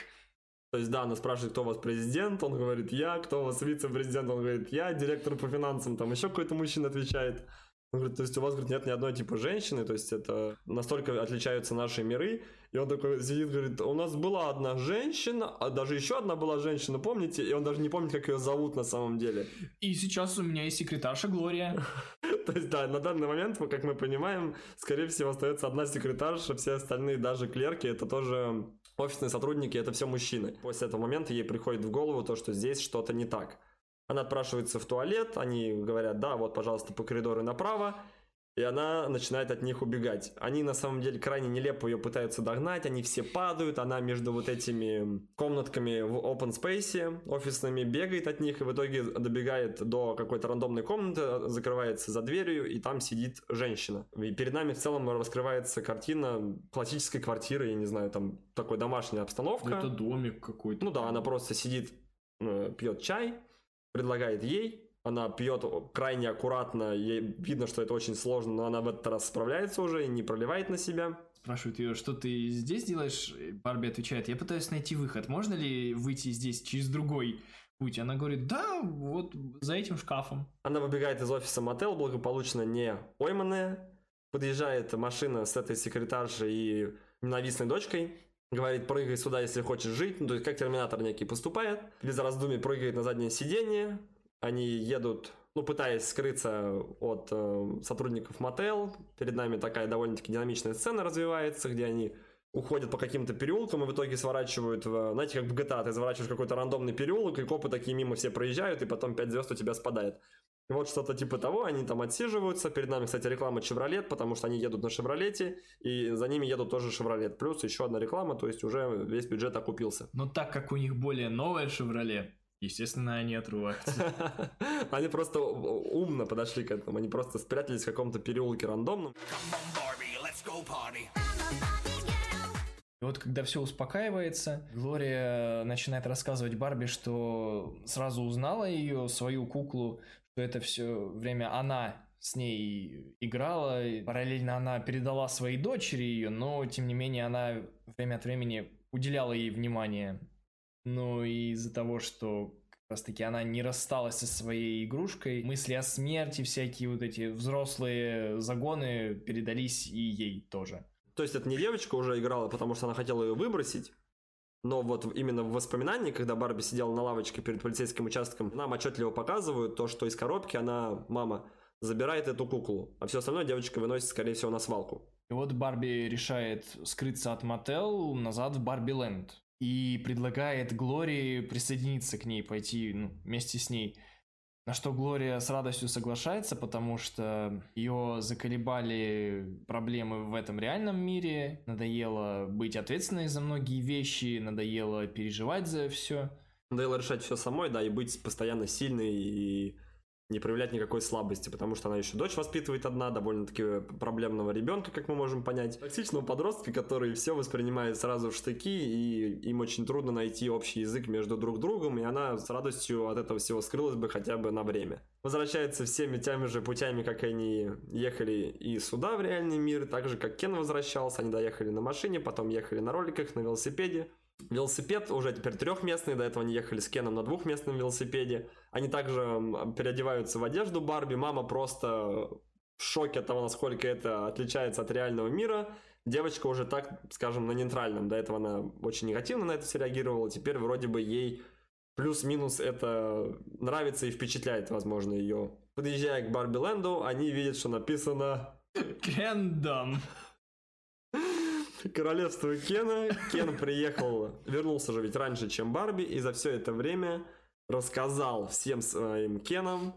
То есть, да, она спрашивает, кто у вас президент, он говорит, я, кто у вас вице-президент, он говорит, я, директор по финансам, там еще какой-то мужчина отвечает. Он говорит, то есть у вас, говорит, нет ни одной типа женщины, то есть это настолько отличаются наши миры. И он такой сидит, говорит, у нас была одна женщина, а даже еще одна была женщина, помните? И он даже не помнит, как ее зовут на самом деле. И сейчас у меня есть секретарша Глория. То есть, да, на данный момент, как мы понимаем, скорее всего, остается одна секретарша, все остальные, даже клерки, это тоже офисные сотрудники, это все мужчины. После этого момента ей приходит в голову то, что здесь что-то не так. Она отпрашивается в туалет, они говорят, да, вот, пожалуйста, по коридору направо, и она начинает от них убегать. Они на самом деле крайне нелепо ее пытаются догнать, они все падают, она между вот этими комнатками в open space офисными бегает от них и в итоге добегает до какой-то рандомной комнаты, закрывается за дверью и там сидит женщина. И перед нами в целом раскрывается картина классической квартиры, я не знаю, там такой домашняя обстановка. Это домик какой-то. Ну да, она просто сидит, э, пьет чай, предлагает ей, она пьет крайне аккуратно, ей видно, что это очень сложно, но она в этот раз справляется уже и не проливает на себя. Спрашивают ее, что ты здесь делаешь? Барби отвечает, я пытаюсь найти выход, можно ли выйти здесь через другой путь? Она говорит, да, вот за этим шкафом. Она выбегает из офиса мотел, благополучно не пойманная, подъезжает машина с этой секретаршей и ненавистной дочкой, говорит, прыгай сюда, если хочешь жить, ну, то есть как терминатор некий поступает, без раздумий прыгает на заднее сиденье, они едут, ну, пытаясь скрыться от э, сотрудников мотел, перед нами такая довольно-таки динамичная сцена развивается, где они уходят по каким-то переулкам и в итоге сворачивают в... Знаете, как в GTA, ты заворачиваешь какой-то рандомный переулок, и копы такие мимо все проезжают, и потом 5 звезд у тебя спадает. Вот что-то типа того, они там отсиживаются. Перед нами, кстати, реклама Chevrolet, потому что они едут на Шевролете, и за ними едут тоже Chevrolet. Плюс еще одна реклама, то есть уже весь бюджет окупился. Но так как у них более новая Chevrolet, естественно, они отрываются. Они просто умно подошли к этому, они просто спрятались в каком-то переулке рандомном. И вот когда все успокаивается, Глория начинает рассказывать Барби, что сразу узнала ее, свою куклу, что это все время она с ней играла, параллельно она передала своей дочери ее, но тем не менее она время от времени уделяла ей внимание. Но из-за того, что как раз таки она не рассталась со своей игрушкой, мысли о смерти, всякие вот эти взрослые загоны передались и ей тоже. То есть это не девочка уже играла, потому что она хотела ее выбросить, но вот именно в воспоминании, когда Барби сидела на лавочке перед полицейским участком, нам отчетливо показывают то, что из коробки она, мама, забирает эту куклу, а все остальное девочка выносит, скорее всего, на свалку. И вот Барби решает скрыться от Мотел назад в Барби Ленд. И предлагает Глории присоединиться к ней, пойти ну, вместе с ней. На что Глория с радостью соглашается, потому что ее заколебали проблемы в этом реальном мире, надоело быть ответственной за многие вещи, надоело переживать за все. Надоело решать все самой, да, и быть постоянно сильной и не проявлять никакой слабости, потому что она еще дочь воспитывает одна, довольно-таки проблемного ребенка, как мы можем понять. Токсичного подростка, который все воспринимает сразу в штыки, и им очень трудно найти общий язык между друг другом, и она с радостью от этого всего скрылась бы хотя бы на время. Возвращается всеми теми же путями, как они ехали и сюда, в реальный мир, так же, как Кен возвращался, они доехали на машине, потом ехали на роликах, на велосипеде, Велосипед уже теперь трехместный, до этого они ехали с Кеном на двухместном велосипеде. Они также переодеваются в одежду Барби. Мама просто в шоке от того, насколько это отличается от реального мира. Девочка уже так, скажем, на нейтральном. До этого она очень негативно на это все реагировала. Теперь вроде бы ей плюс-минус это нравится и впечатляет, возможно, ее. Подъезжая к Барби Ленду, они видят, что написано... Кендом. Королевство Кена. Кен приехал, вернулся же ведь раньше, чем Барби, и за все это время рассказал всем своим Кенам,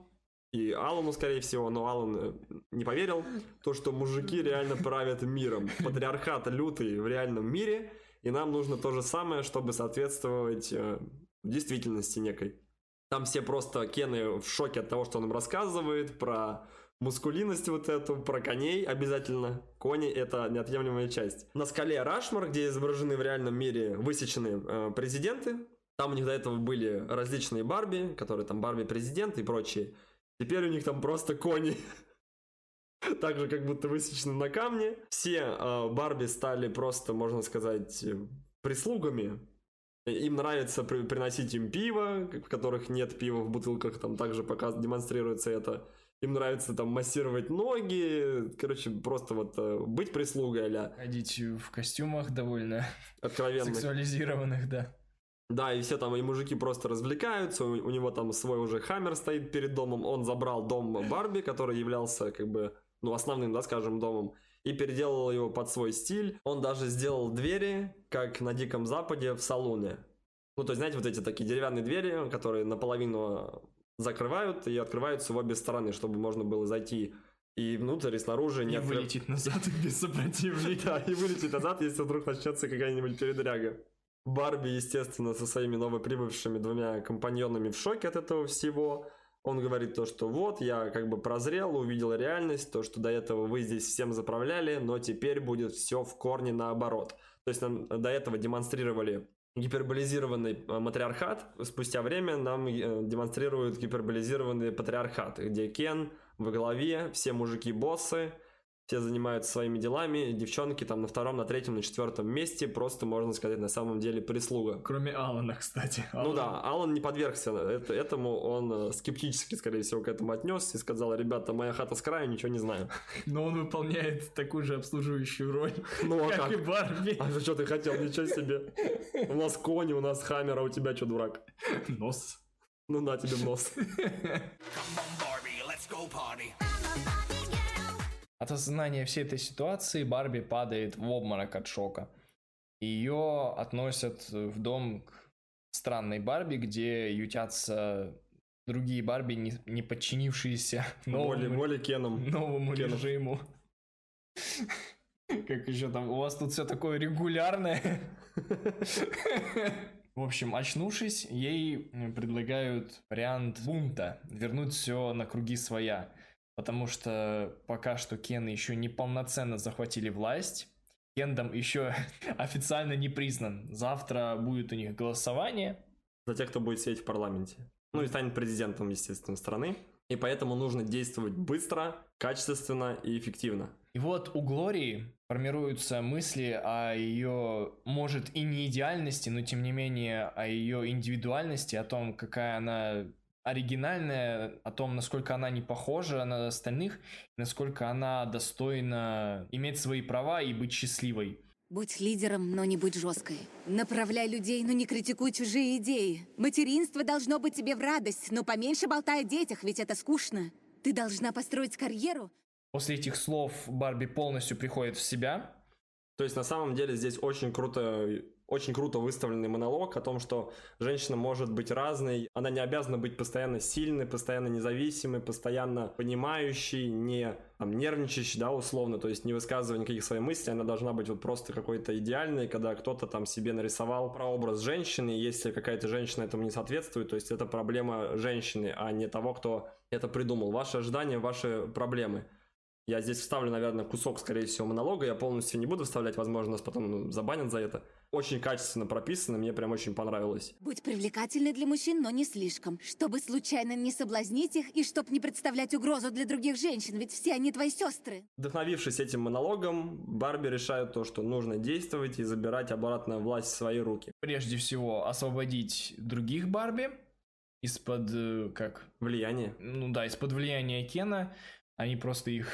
и Алану, скорее всего, но Алан э, не поверил, то, что мужики реально правят миром. Патриархат лютый в реальном мире, и нам нужно то же самое, чтобы соответствовать э, действительности некой. Там все просто Кены в шоке от того, что он им рассказывает, про мускулинность вот эту, про коней обязательно. Кони — это неотъемлемая часть. На скале Рашмар, где изображены в реальном мире высечены э, президенты, там у них до этого были различные Барби, которые там Барби-президент и прочие. Теперь у них там просто кони. Так же, как будто высечены на камне. Все э, Барби стали просто, можно сказать, прислугами. Им нравится при, приносить им пиво, в которых нет пива в бутылках, там также показ, демонстрируется это им нравится там массировать ноги, короче, просто вот э, быть прислугой а Ходить в костюмах довольно откровенных. Сексуализированных, да. Да, и все там, и мужики просто развлекаются, у, у него там свой уже хаммер стоит перед домом, он забрал дом Барби, который являлся как бы, ну, основным, да, скажем, домом, и переделал его под свой стиль. Он даже сделал двери, как на Диком Западе, в салоне. Ну, то есть, знаете, вот эти такие деревянные двери, которые наполовину закрывают и открываются в обе стороны, чтобы можно было зайти и внутрь, и снаружи. Не и вылететь назад без сопротивления. Да, и вылететь назад, если вдруг начнется какая-нибудь передряга. Барби, естественно, со своими новоприбывшими двумя компаньонами в шоке от этого всего. Он говорит то, что вот, я как бы прозрел, увидел реальность, то, что до этого вы здесь всем заправляли, но теперь будет все в корне наоборот. То есть нам до этого демонстрировали гиперболизированный э, матриархат. Спустя время нам э, демонстрируют гиперболизированный патриархат, где Кен во главе, все мужики-боссы, все занимаются своими делами, девчонки там на втором, на третьем, на четвертом месте, просто, можно сказать, на самом деле прислуга. Кроме Алана, кстати. Алан... Ну да, Алан не подвергся это, этому, он э, скептически, скорее всего, к этому отнесся и сказал, ребята, моя хата с краю, ничего не знаю. Но он выполняет такую же обслуживающую роль, ну, а как, как и Барби. А что ты хотел, ничего себе. У нас кони, у нас хаммер, а у тебя что, дурак? Нос. Ну на тебе нос. От осознания всей этой ситуации Барби падает в обморок от шока. Ее относят в дом к странной Барби, где ютятся другие Барби, не, не подчинившиеся новому, Моли, Моли Кеном. новому Кеном. режиму. Как еще там, у вас тут все такое регулярное. В общем, очнувшись, ей предлагают вариант бунта, вернуть все на круги своя потому что пока что Кен еще не полноценно захватили власть. Кендом еще официально не признан. Завтра будет у них голосование. За тех, кто будет сидеть в парламенте. Ну и станет президентом, естественно, страны. И поэтому нужно действовать быстро, качественно и эффективно. И вот у Глории формируются мысли о ее, может, и не идеальности, но тем не менее о ее индивидуальности, о том, какая она оригинальная, о том, насколько она не похожа на остальных, насколько она достойна иметь свои права и быть счастливой. Будь лидером, но не будь жесткой. Направляй людей, но не критикуй чужие идеи. Материнство должно быть тебе в радость, но поменьше болтай о детях, ведь это скучно. Ты должна построить карьеру, После этих слов Барби полностью приходит в себя. То есть на самом деле здесь очень круто очень круто выставленный монолог о том, что женщина может быть разной, она не обязана быть постоянно сильной, постоянно независимой, постоянно понимающей, не там, нервничающей, да, условно, то есть не высказывая никаких своих мыслей, она должна быть вот просто какой-то идеальной, когда кто-то там себе нарисовал прообраз женщины, если какая-то женщина этому не соответствует, то есть это проблема женщины, а не того, кто это придумал. Ваши ожидания, ваши проблемы. Я здесь вставлю, наверное, кусок, скорее всего, монолога. Я полностью не буду вставлять, возможно, нас потом забанят за это. Очень качественно прописано, мне прям очень понравилось. Будь привлекательной для мужчин, но не слишком. Чтобы случайно не соблазнить их и чтобы не представлять угрозу для других женщин, ведь все они твои сестры. Вдохновившись этим монологом, Барби решает то, что нужно действовать и забирать обратно власть в свои руки. Прежде всего, освободить других Барби из-под, э, как? Влияния. Ну да, из-под влияния Кена они просто их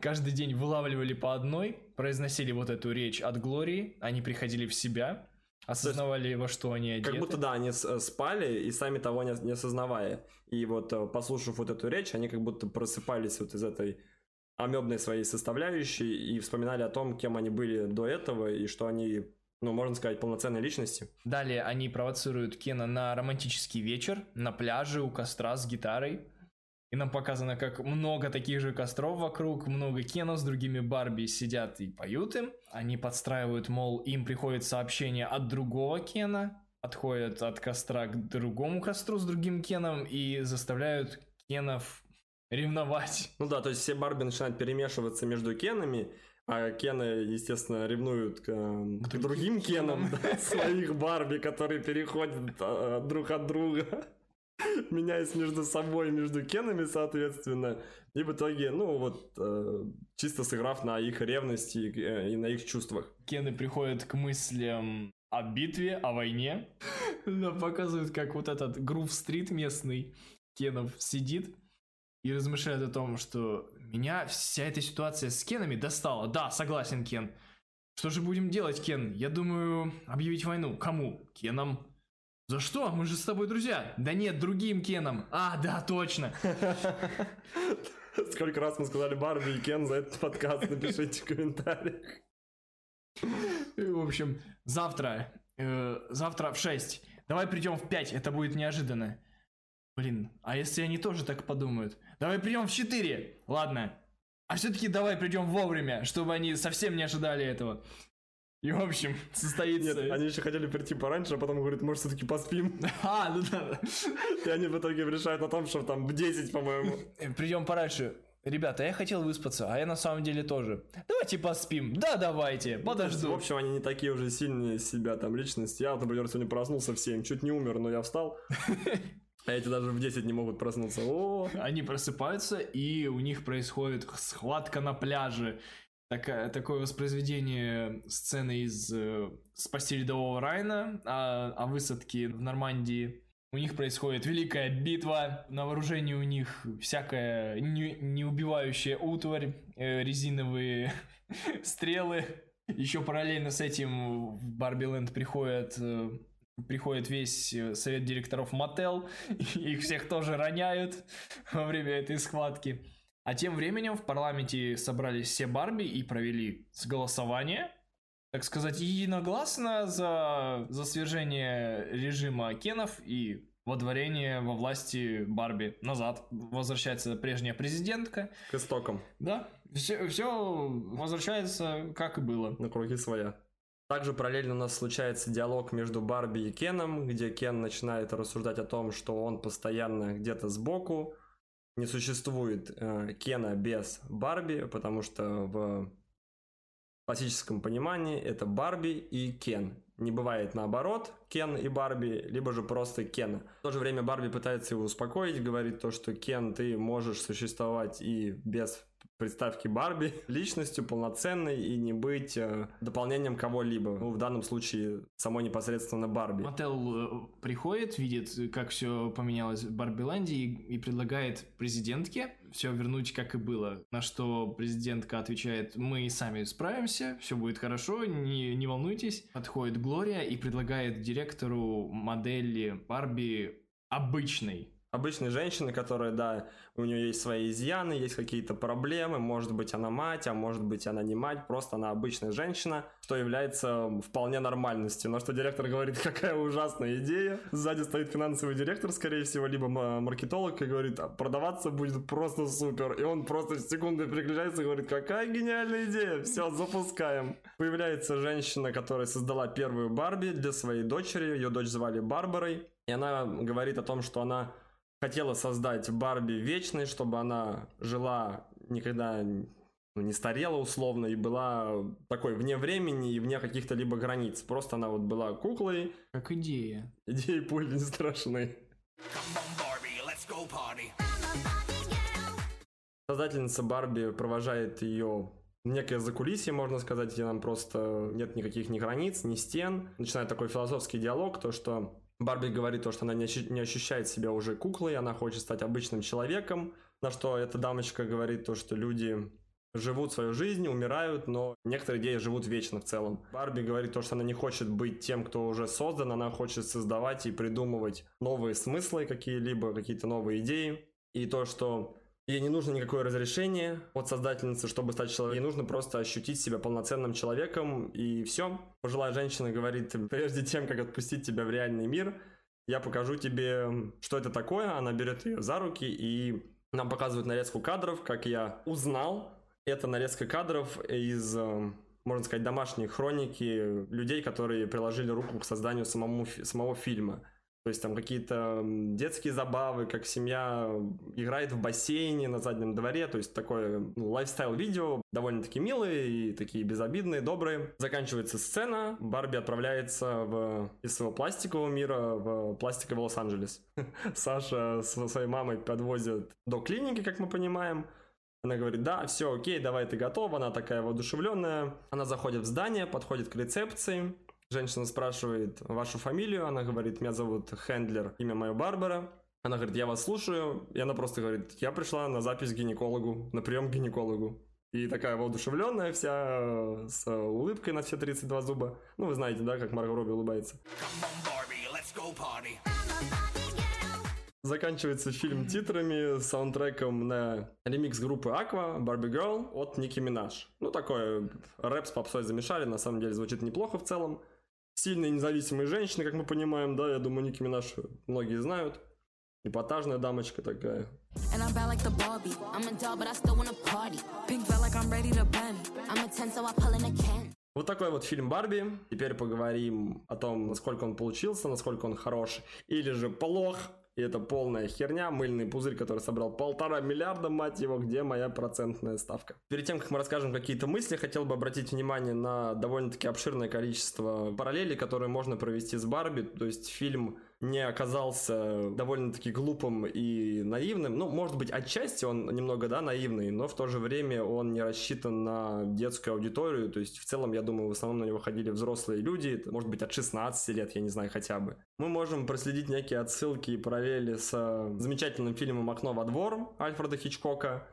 каждый день вылавливали по одной, произносили вот эту речь от Глории, они приходили в себя, осознавали, во что они одеты. Как будто, да, они э, спали и сами того не, не осознавая. И вот, э, послушав вот эту речь, они как будто просыпались вот из этой амебной своей составляющей и вспоминали о том, кем они были до этого и что они ну, можно сказать, полноценной личности. Далее они провоцируют Кена на романтический вечер на пляже у костра с гитарой. И нам показано, как много таких же костров вокруг, много Кенов с другими Барби сидят и поют им. Они подстраивают, мол, им приходит сообщение от другого Кена, отходят от костра к другому костру с другим Кеном и заставляют Кенов ревновать. Ну да, то есть все Барби начинают перемешиваться между Кенами, а Кены, естественно, ревнуют к, к, к другим Кенам да, своих Барби, которые переходят а, друг от друга. меняясь между собой, между Кенами, соответственно. И в итоге, ну вот, э, чисто сыграв на их ревности и, э, и на их чувствах. Кены приходят к мыслям о битве, о войне. Нам показывают, как вот этот Грув-стрит местный Кенов сидит и размышляет о том, что меня вся эта ситуация с Кенами достала. Да, согласен, Кен. Что же будем делать, Кен? Я думаю, объявить войну. Кому? Кенам. За что? Мы же с тобой друзья. Да нет, другим Кеном. А, да, точно. Сколько раз мы сказали Барби и Кен за этот подкаст, напишите в комментариях. В общем, завтра, э, завтра в 6. Давай придем в 5, это будет неожиданно. Блин, а если они тоже так подумают? Давай придем в 4. Ладно. А все-таки давай придем вовремя, чтобы они совсем не ожидали этого. И, в общем, состоится... Нет, они еще хотели прийти пораньше, а потом говорят, может, все-таки поспим. А, ну да. И они в итоге решают на том, что там в 10, по-моему. Придем пораньше. Ребята, я хотел выспаться, а я на самом деле тоже. Давайте поспим. Да, давайте, подожду. В общем, они не такие уже сильные из себя там личности. Я, например, сегодня проснулся в 7, чуть не умер, но я встал. А эти даже в 10 не могут проснуться. О! Они просыпаются, и у них происходит схватка на пляже такая, такое воспроизведение сцены из э, «Спасти рядового Райна» о, о высадке в Нормандии. У них происходит великая битва, на вооружении у них всякая не, неубивающая утварь, э, резиновые стрелы. Еще параллельно с этим в Барбиленд приходят э, приходит весь э, совет директоров Мотел, их всех тоже роняют во время этой схватки. А тем временем в парламенте собрались все Барби и провели голосование, так сказать, единогласно за, за свержение режима Кенов и водворение во власти Барби назад. Возвращается прежняя президентка. К истокам. Да, все, все возвращается как и было. На круги своя. Также параллельно у нас случается диалог между Барби и Кеном, где Кен начинает рассуждать о том, что он постоянно где-то сбоку, не существует э, Кена без Барби, потому что в классическом понимании это Барби и Кен. Не бывает наоборот Кен и Барби, либо же просто Кен. В то же время Барби пытается его успокоить, говорит то, что Кен, ты можешь существовать и без приставки Барби личностью полноценной и не быть э, дополнением кого-либо. Ну, в данном случае самой непосредственно Барби. Мотел э, приходит, видит, как все поменялось в Барбиленде и, и предлагает президентке все вернуть как и было. На что президентка отвечает, мы сами справимся, все будет хорошо, не, не волнуйтесь. Подходит Глория и предлагает директору модели Барби обычной обычной женщины, которая, да, у нее есть свои изъяны, есть какие-то проблемы, может быть, она мать, а может быть, она не мать, просто она обычная женщина, что является вполне нормальностью. На что директор говорит, какая ужасная идея. Сзади стоит финансовый директор, скорее всего, либо маркетолог, и говорит, а продаваться будет просто супер. И он просто в секунду переключается и говорит, какая гениальная идея, все, запускаем. Появляется женщина, которая создала первую Барби для своей дочери, ее дочь звали Барбарой, и она говорит о том, что она хотела создать Барби вечной, чтобы она жила никогда ну, не старела условно и была такой вне времени и вне каких-то либо границ. Просто она вот была куклой. Как идея. Идеи пуль не страшны. Создательница Барби провожает ее некое закулисье, можно сказать, где нам просто нет никаких ни границ, ни стен. Начинает такой философский диалог, то что Барби говорит то, что она не, ощущает себя уже куклой, она хочет стать обычным человеком, на что эта дамочка говорит то, что люди живут свою жизнь, умирают, но некоторые идеи живут вечно в целом. Барби говорит то, что она не хочет быть тем, кто уже создан, она хочет создавать и придумывать новые смыслы какие-либо, какие-то новые идеи. И то, что Ей не нужно никакое разрешение от создательницы, чтобы стать человеком. Ей нужно просто ощутить себя полноценным человеком, и все. Пожилая женщина говорит, прежде тем, как отпустить тебя в реальный мир, я покажу тебе, что это такое. Она берет ее за руки, и нам показывают нарезку кадров, как я узнал. Это нарезка кадров из э, можно сказать, домашней хроники людей, которые приложили руку к созданию самому, самого фильма. То есть там какие-то детские забавы, как семья играет в бассейне на заднем дворе. То есть такое ну, лайфстайл-видео, довольно-таки милые и такие безобидные, добрые. Заканчивается сцена, Барби отправляется в, из своего пластикового мира в пластиковый Лос-Анджелес. Саша со своей мамой подвозят до клиники, как мы понимаем. Она говорит, да, все, окей, давай, ты готова. Она такая воодушевленная. Она заходит в здание, подходит к рецепции. Женщина спрашивает вашу фамилию, она говорит, меня зовут Хендлер, имя мое Барбара. Она говорит, я вас слушаю, и она просто говорит, я пришла на запись к гинекологу, на прием к гинекологу. И такая воодушевленная вся, с улыбкой на все 32 зуба. Ну, вы знаете, да, как Марго Робби улыбается. Заканчивается фильм титрами, саундтреком на ремикс группы Aqua, Barbie Girl от Ники Минаж. Ну, такой рэп с попсой замешали, на самом деле звучит неплохо в целом сильные независимые женщины, как мы понимаем, да, я думаю, Ники Минаж многие знают. Эпатажная дамочка такая. Вот такой вот фильм Барби. Теперь поговорим о том, насколько он получился, насколько он хорош или же плох. И это полная херня, мыльный пузырь, который собрал полтора миллиарда, мать его, где моя процентная ставка. Перед тем, как мы расскажем какие-то мысли, хотел бы обратить внимание на довольно-таки обширное количество параллелей, которые можно провести с Барби. То есть фильм не оказался довольно-таки глупым и наивным. Ну, может быть, отчасти он немного, да, наивный, но в то же время он не рассчитан на детскую аудиторию. То есть, в целом, я думаю, в основном на него ходили взрослые люди, может быть, от 16 лет, я не знаю, хотя бы. Мы можем проследить некие отсылки и параллели с э, замечательным фильмом «Окно во двор» Альфреда Хичкока,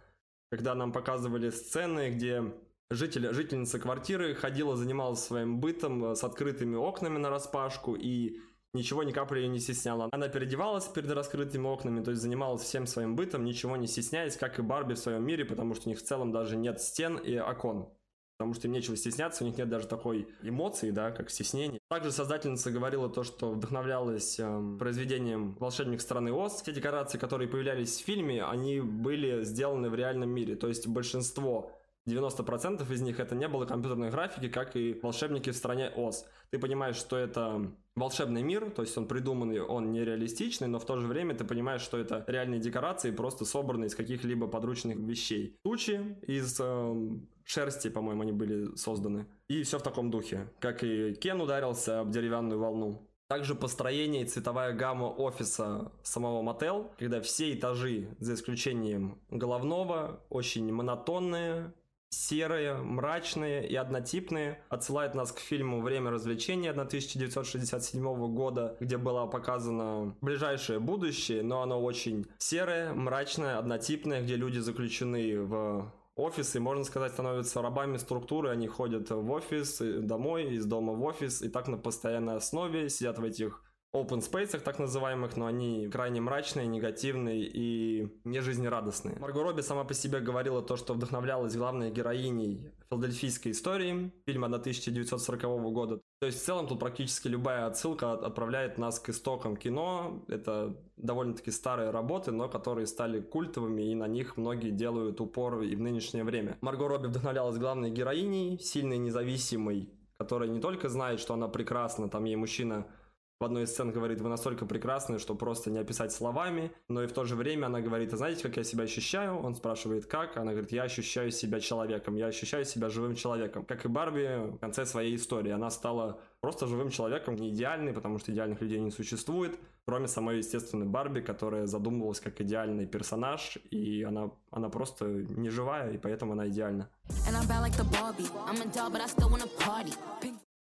когда нам показывали сцены, где житель, жительница квартиры ходила, занималась своим бытом э, с открытыми окнами на распашку и ничего ни капли ее не стесняло. Она переодевалась перед раскрытыми окнами, то есть занималась всем своим бытом, ничего не стесняясь, как и Барби в своем мире, потому что у них в целом даже нет стен и окон. Потому что им нечего стесняться, у них нет даже такой эмоции, да, как стеснение. Также создательница говорила то, что вдохновлялась э, произведением «Волшебник страны Оз». Все декорации, которые появлялись в фильме, они были сделаны в реальном мире. То есть большинство 90% из них это не было компьютерной графики, как и волшебники в стране Оз. Ты понимаешь, что это волшебный мир, то есть он придуманный, он нереалистичный, но в то же время ты понимаешь, что это реальные декорации, просто собранные из каких-либо подручных вещей. Тучи из э, шерсти, по-моему, они были созданы. И все в таком духе. Как и Кен ударился об деревянную волну. Также построение и цветовая гамма офиса самого мотел, когда все этажи, за исключением головного, очень монотонные, серые, мрачные и однотипные, отсылает нас к фильму «Время развлечения» 1967 года, где было показано ближайшее будущее, но оно очень серое, мрачное, однотипное, где люди заключены в офисы, можно сказать, становятся рабами структуры, они ходят в офис, домой, из дома в офис, и так на постоянной основе сидят в этих open space так называемых, но они крайне мрачные, негативные и не жизнерадостные. Марго Робби сама по себе говорила то, что вдохновлялась главной героиней филадельфийской истории, фильма 1940 года. То есть в целом тут практически любая отсылка отправляет нас к истокам кино. Это довольно-таки старые работы, но которые стали культовыми, и на них многие делают упор и в нынешнее время. Марго Робби вдохновлялась главной героиней, сильной, независимой, которая не только знает, что она прекрасна, там ей мужчина в одной из сцен говорит, вы настолько прекрасны, что просто не описать словами, но и в то же время она говорит, а знаете, как я себя ощущаю? Он спрашивает, как? Она говорит, я ощущаю себя человеком, я ощущаю себя живым человеком. Как и Барби в конце своей истории, она стала просто живым человеком, не идеальной, потому что идеальных людей не существует, кроме самой естественной Барби, которая задумывалась как идеальный персонаж, и она, она просто не живая, и поэтому она идеальна.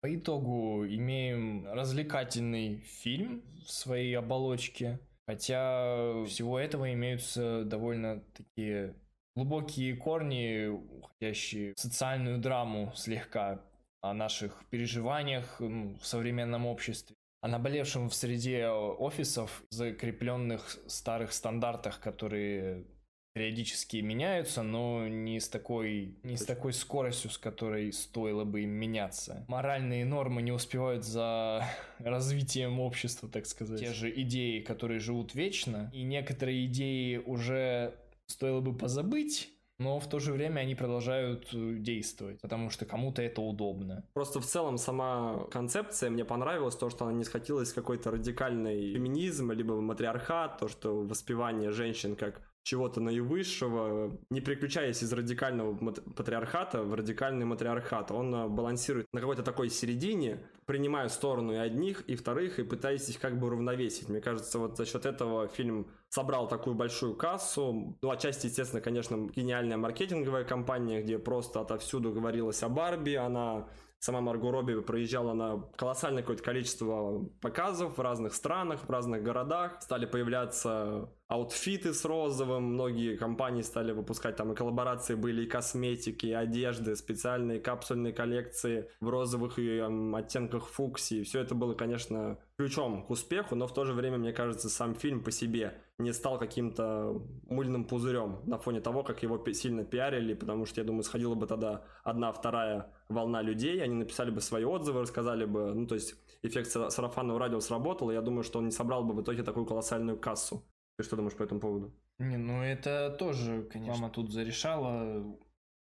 По итогу имеем развлекательный фильм в своей оболочке, хотя всего этого имеются довольно такие глубокие корни, уходящие в социальную драму слегка о наших переживаниях в современном обществе, о наболевшем в среде офисов, закрепленных старых стандартах, которые периодически меняются, но не с такой, не с такой скоростью, с которой стоило бы им меняться. Моральные нормы не успевают за развитием общества, так сказать. Те же идеи, которые живут вечно, и некоторые идеи уже стоило бы позабыть, но в то же время они продолжают э, действовать, потому что кому-то это удобно. Просто в целом сама концепция мне понравилась, то, что она не схватилась какой-то радикальный феминизм, либо матриархат, то, что воспевание женщин как чего-то наивысшего, не переключаясь из радикального патриархата в радикальный матриархат. Он э, балансирует на какой-то такой середине, принимая сторону и одних, и вторых, и пытаясь их как бы равновесить. Мне кажется, вот за счет этого фильм собрал такую большую кассу. Ну, отчасти, естественно, конечно, гениальная маркетинговая кампания, где просто отовсюду говорилось о Барби, она Сама Марго Робби проезжала на колоссальное какое-то количество показов в разных странах, в разных городах. Стали появляться аутфиты с розовым, многие компании стали выпускать там и коллаборации были, и косметики, и одежды, специальные капсульные коллекции в розовых и эм, оттенках фуксии. Все это было, конечно, ключом к успеху, но в то же время, мне кажется, сам фильм по себе не стал каким-то мыльным пузырем на фоне того, как его сильно пиарили, потому что, я думаю, сходила бы тогда одна-вторая волна людей, они написали бы свои отзывы, рассказали бы, ну, то есть эффект сарафанного радио сработал, и я думаю, что он не собрал бы в итоге такую колоссальную кассу. Ты что думаешь по этому поводу? Не, ну это тоже, конечно, мама тут зарешала,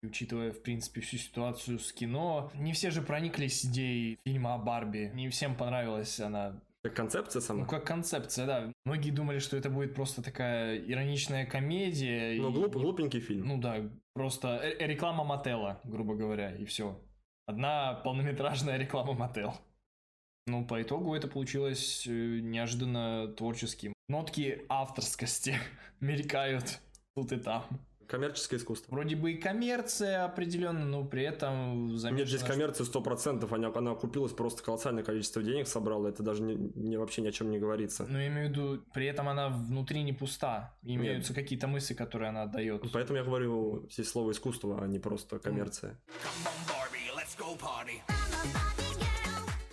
учитывая, в принципе, всю ситуацию с кино. Не все же прониклись идеей фильма о Барби. Не всем понравилась она как концепция сама? Ну, как концепция, да. Многие думали, что это будет просто такая ироничная комедия. Ну, и... глуп, глупенький фильм. Ну да, просто э, реклама Мотела, грубо говоря, и все. Одна полнометражная реклама Мотел. Ну, по итогу это получилось э, неожиданно творческим. Нотки авторскости мелькают тут и там. Коммерческое искусство. Вроде бы и коммерция определенно, но при этом замечено... Нет, здесь коммерция сто процентов, она, она окупилась просто колоссальное количество денег собрала, это даже не, не, вообще ни о чем не говорится. Ну, я имею в виду, при этом она внутри не пуста, имеются Нет. какие-то мысли, которые она отдает. Поэтому я говорю здесь слово искусство, а не просто коммерция.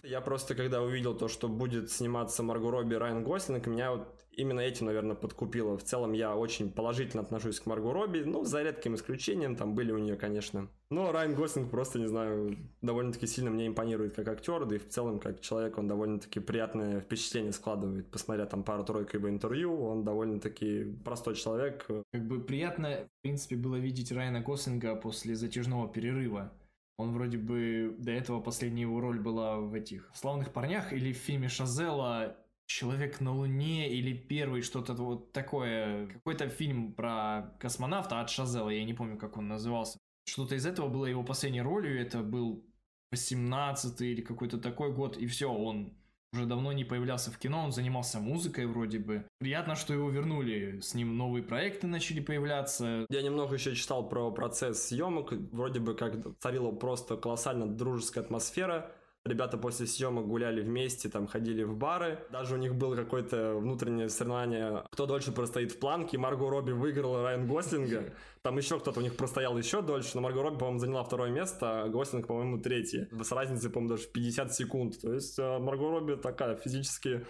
Я просто, когда увидел то, что будет сниматься Марго Робби и Райан Гослинг, меня вот именно этим, наверное, подкупило. В целом я очень положительно отношусь к Марго Робби, ну, за редким исключением, там были у нее, конечно. Но Райан Гослинг просто, не знаю, довольно-таки сильно мне импонирует как актер, да и в целом как человек он довольно-таки приятное впечатление складывает. Посмотря там пару-тройку его интервью, он довольно-таки простой человек. Как бы приятно, в принципе, было видеть Райана Гослинга после затяжного перерыва. Он вроде бы до этого последняя его роль была в этих «Славных парнях» или в фильме Шазела Человек на Луне или первый что-то вот такое. Какой-то фильм про космонавта от Шазела, я не помню, как он назывался. Что-то из этого было его последней ролью, это был 18 или какой-то такой год, и все, он уже давно не появлялся в кино, он занимался музыкой вроде бы. Приятно, что его вернули, с ним новые проекты начали появляться. Я немного еще читал про процесс съемок, вроде бы как царила просто колоссально дружеская атмосфера, Ребята после съемок гуляли вместе, там ходили в бары. Даже у них было какое-то внутреннее соревнование, кто дольше простоит в планке. Марго Робби выиграла Райан Гослинга. Там еще кто-то у них простоял еще дольше, но Марго Робби, по-моему, заняла второе место, а Гослинг, по-моему, третье. С разницей, по-моему, даже 50 секунд. То есть э, Марго Робби такая физически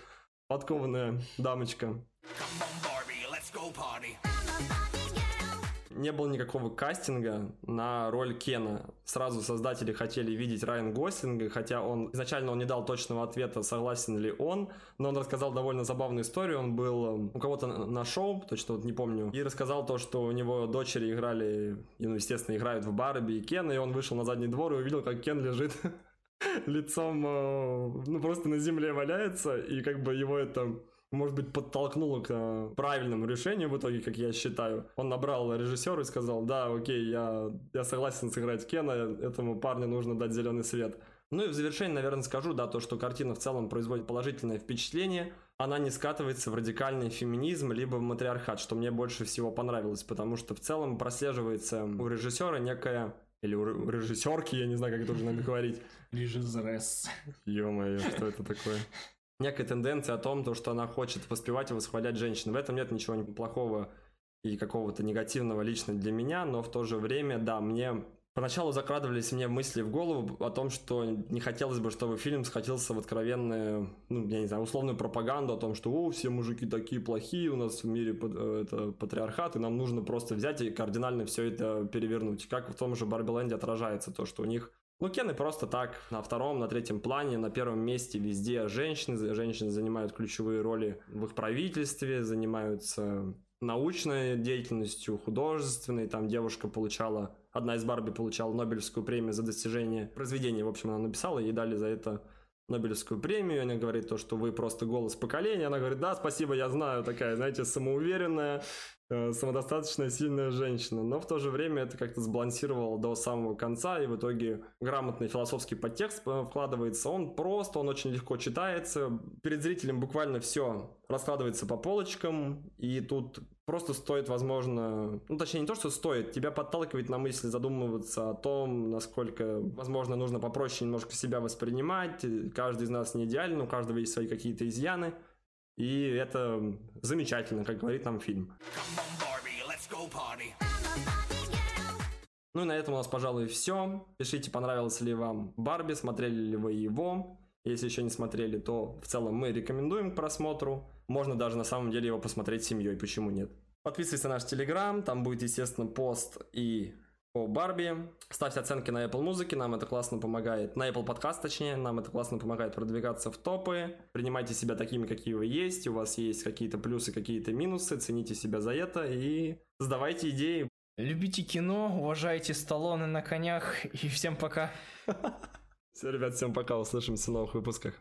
подкованная дамочка. Come on, Barbie, let's go party не было никакого кастинга на роль Кена. Сразу создатели хотели видеть Райан Гослинга, хотя он изначально он не дал точного ответа, согласен ли он, но он рассказал довольно забавную историю. Он был э, у кого-то на шоу, точно вот не помню, и рассказал то, что у него дочери играли, ну, естественно, играют в Барби и Кена, и он вышел на задний двор и увидел, как Кен лежит лицом, э, ну, просто на земле валяется, и как бы его это может быть, подтолкнуло к э, правильному решению в итоге, как я считаю. Он набрал режиссера и сказал, да, окей, я, я согласен сыграть Кена, этому парню нужно дать зеленый свет. Ну и в завершение, наверное, скажу, да, то, что картина в целом производит положительное впечатление, она не скатывается в радикальный феминизм, либо в матриархат, что мне больше всего понравилось, потому что в целом прослеживается у режиссера некая или у режиссерки, я не знаю, как это уже надо говорить. Режиссерес. Ё-моё, что это такое? Некая тенденция о том, то, что она хочет воспевать и восхвалять женщин. В этом нет ничего плохого и какого-то негативного лично для меня, но в то же время, да, мне Поначалу закрадывались мне мысли в голову о том, что не хотелось бы, чтобы фильм схватился в откровенную, ну, я не знаю, условную пропаганду о том, что о, все мужики такие плохие, у нас в мире э, это патриархат, и нам нужно просто взять и кардинально все это перевернуть. Как в том же Барби отражается то, что у них ну, Кены просто так, на втором, на третьем плане, на первом месте везде женщины. Женщины занимают ключевые роли в их правительстве, занимаются научной деятельностью, художественной. Там девушка получала, одна из Барби получала Нобелевскую премию за достижение произведения. В общем, она написала, ей дали за это Нобелевскую премию, она говорит то, что вы просто голос поколения, она говорит, да, спасибо, я знаю, такая, знаете, самоуверенная, самодостаточная, сильная женщина. Но в то же время это как-то сбалансировало до самого конца, и в итоге грамотный философский подтекст э, вкладывается. Он просто, он очень легко читается. Перед зрителем буквально все раскладывается по полочкам, и тут просто стоит, возможно, ну точнее не то, что стоит, тебя подталкивает на мысль задумываться о том, насколько, возможно, нужно попроще немножко себя воспринимать. Каждый из нас не идеален, у каждого есть свои какие-то изъяны. И это замечательно, как говорит нам фильм. Ну и на этом у нас, пожалуй, все. Пишите, понравился ли вам Барби, смотрели ли вы его. Если еще не смотрели, то в целом мы рекомендуем к просмотру. Можно даже на самом деле его посмотреть с семьей, почему нет. Подписывайтесь на наш телеграм, там будет, естественно, пост и по Барби. Ставьте оценки на Apple Музыке, нам это классно помогает. На Apple Podcast, точнее, нам это классно помогает продвигаться в топы. Принимайте себя такими, какие вы есть. У вас есть какие-то плюсы, какие-то минусы. Цените себя за это и задавайте идеи. Любите кино, уважайте Сталлоне на конях и всем пока. Все, ребят, всем пока, услышимся в новых выпусках.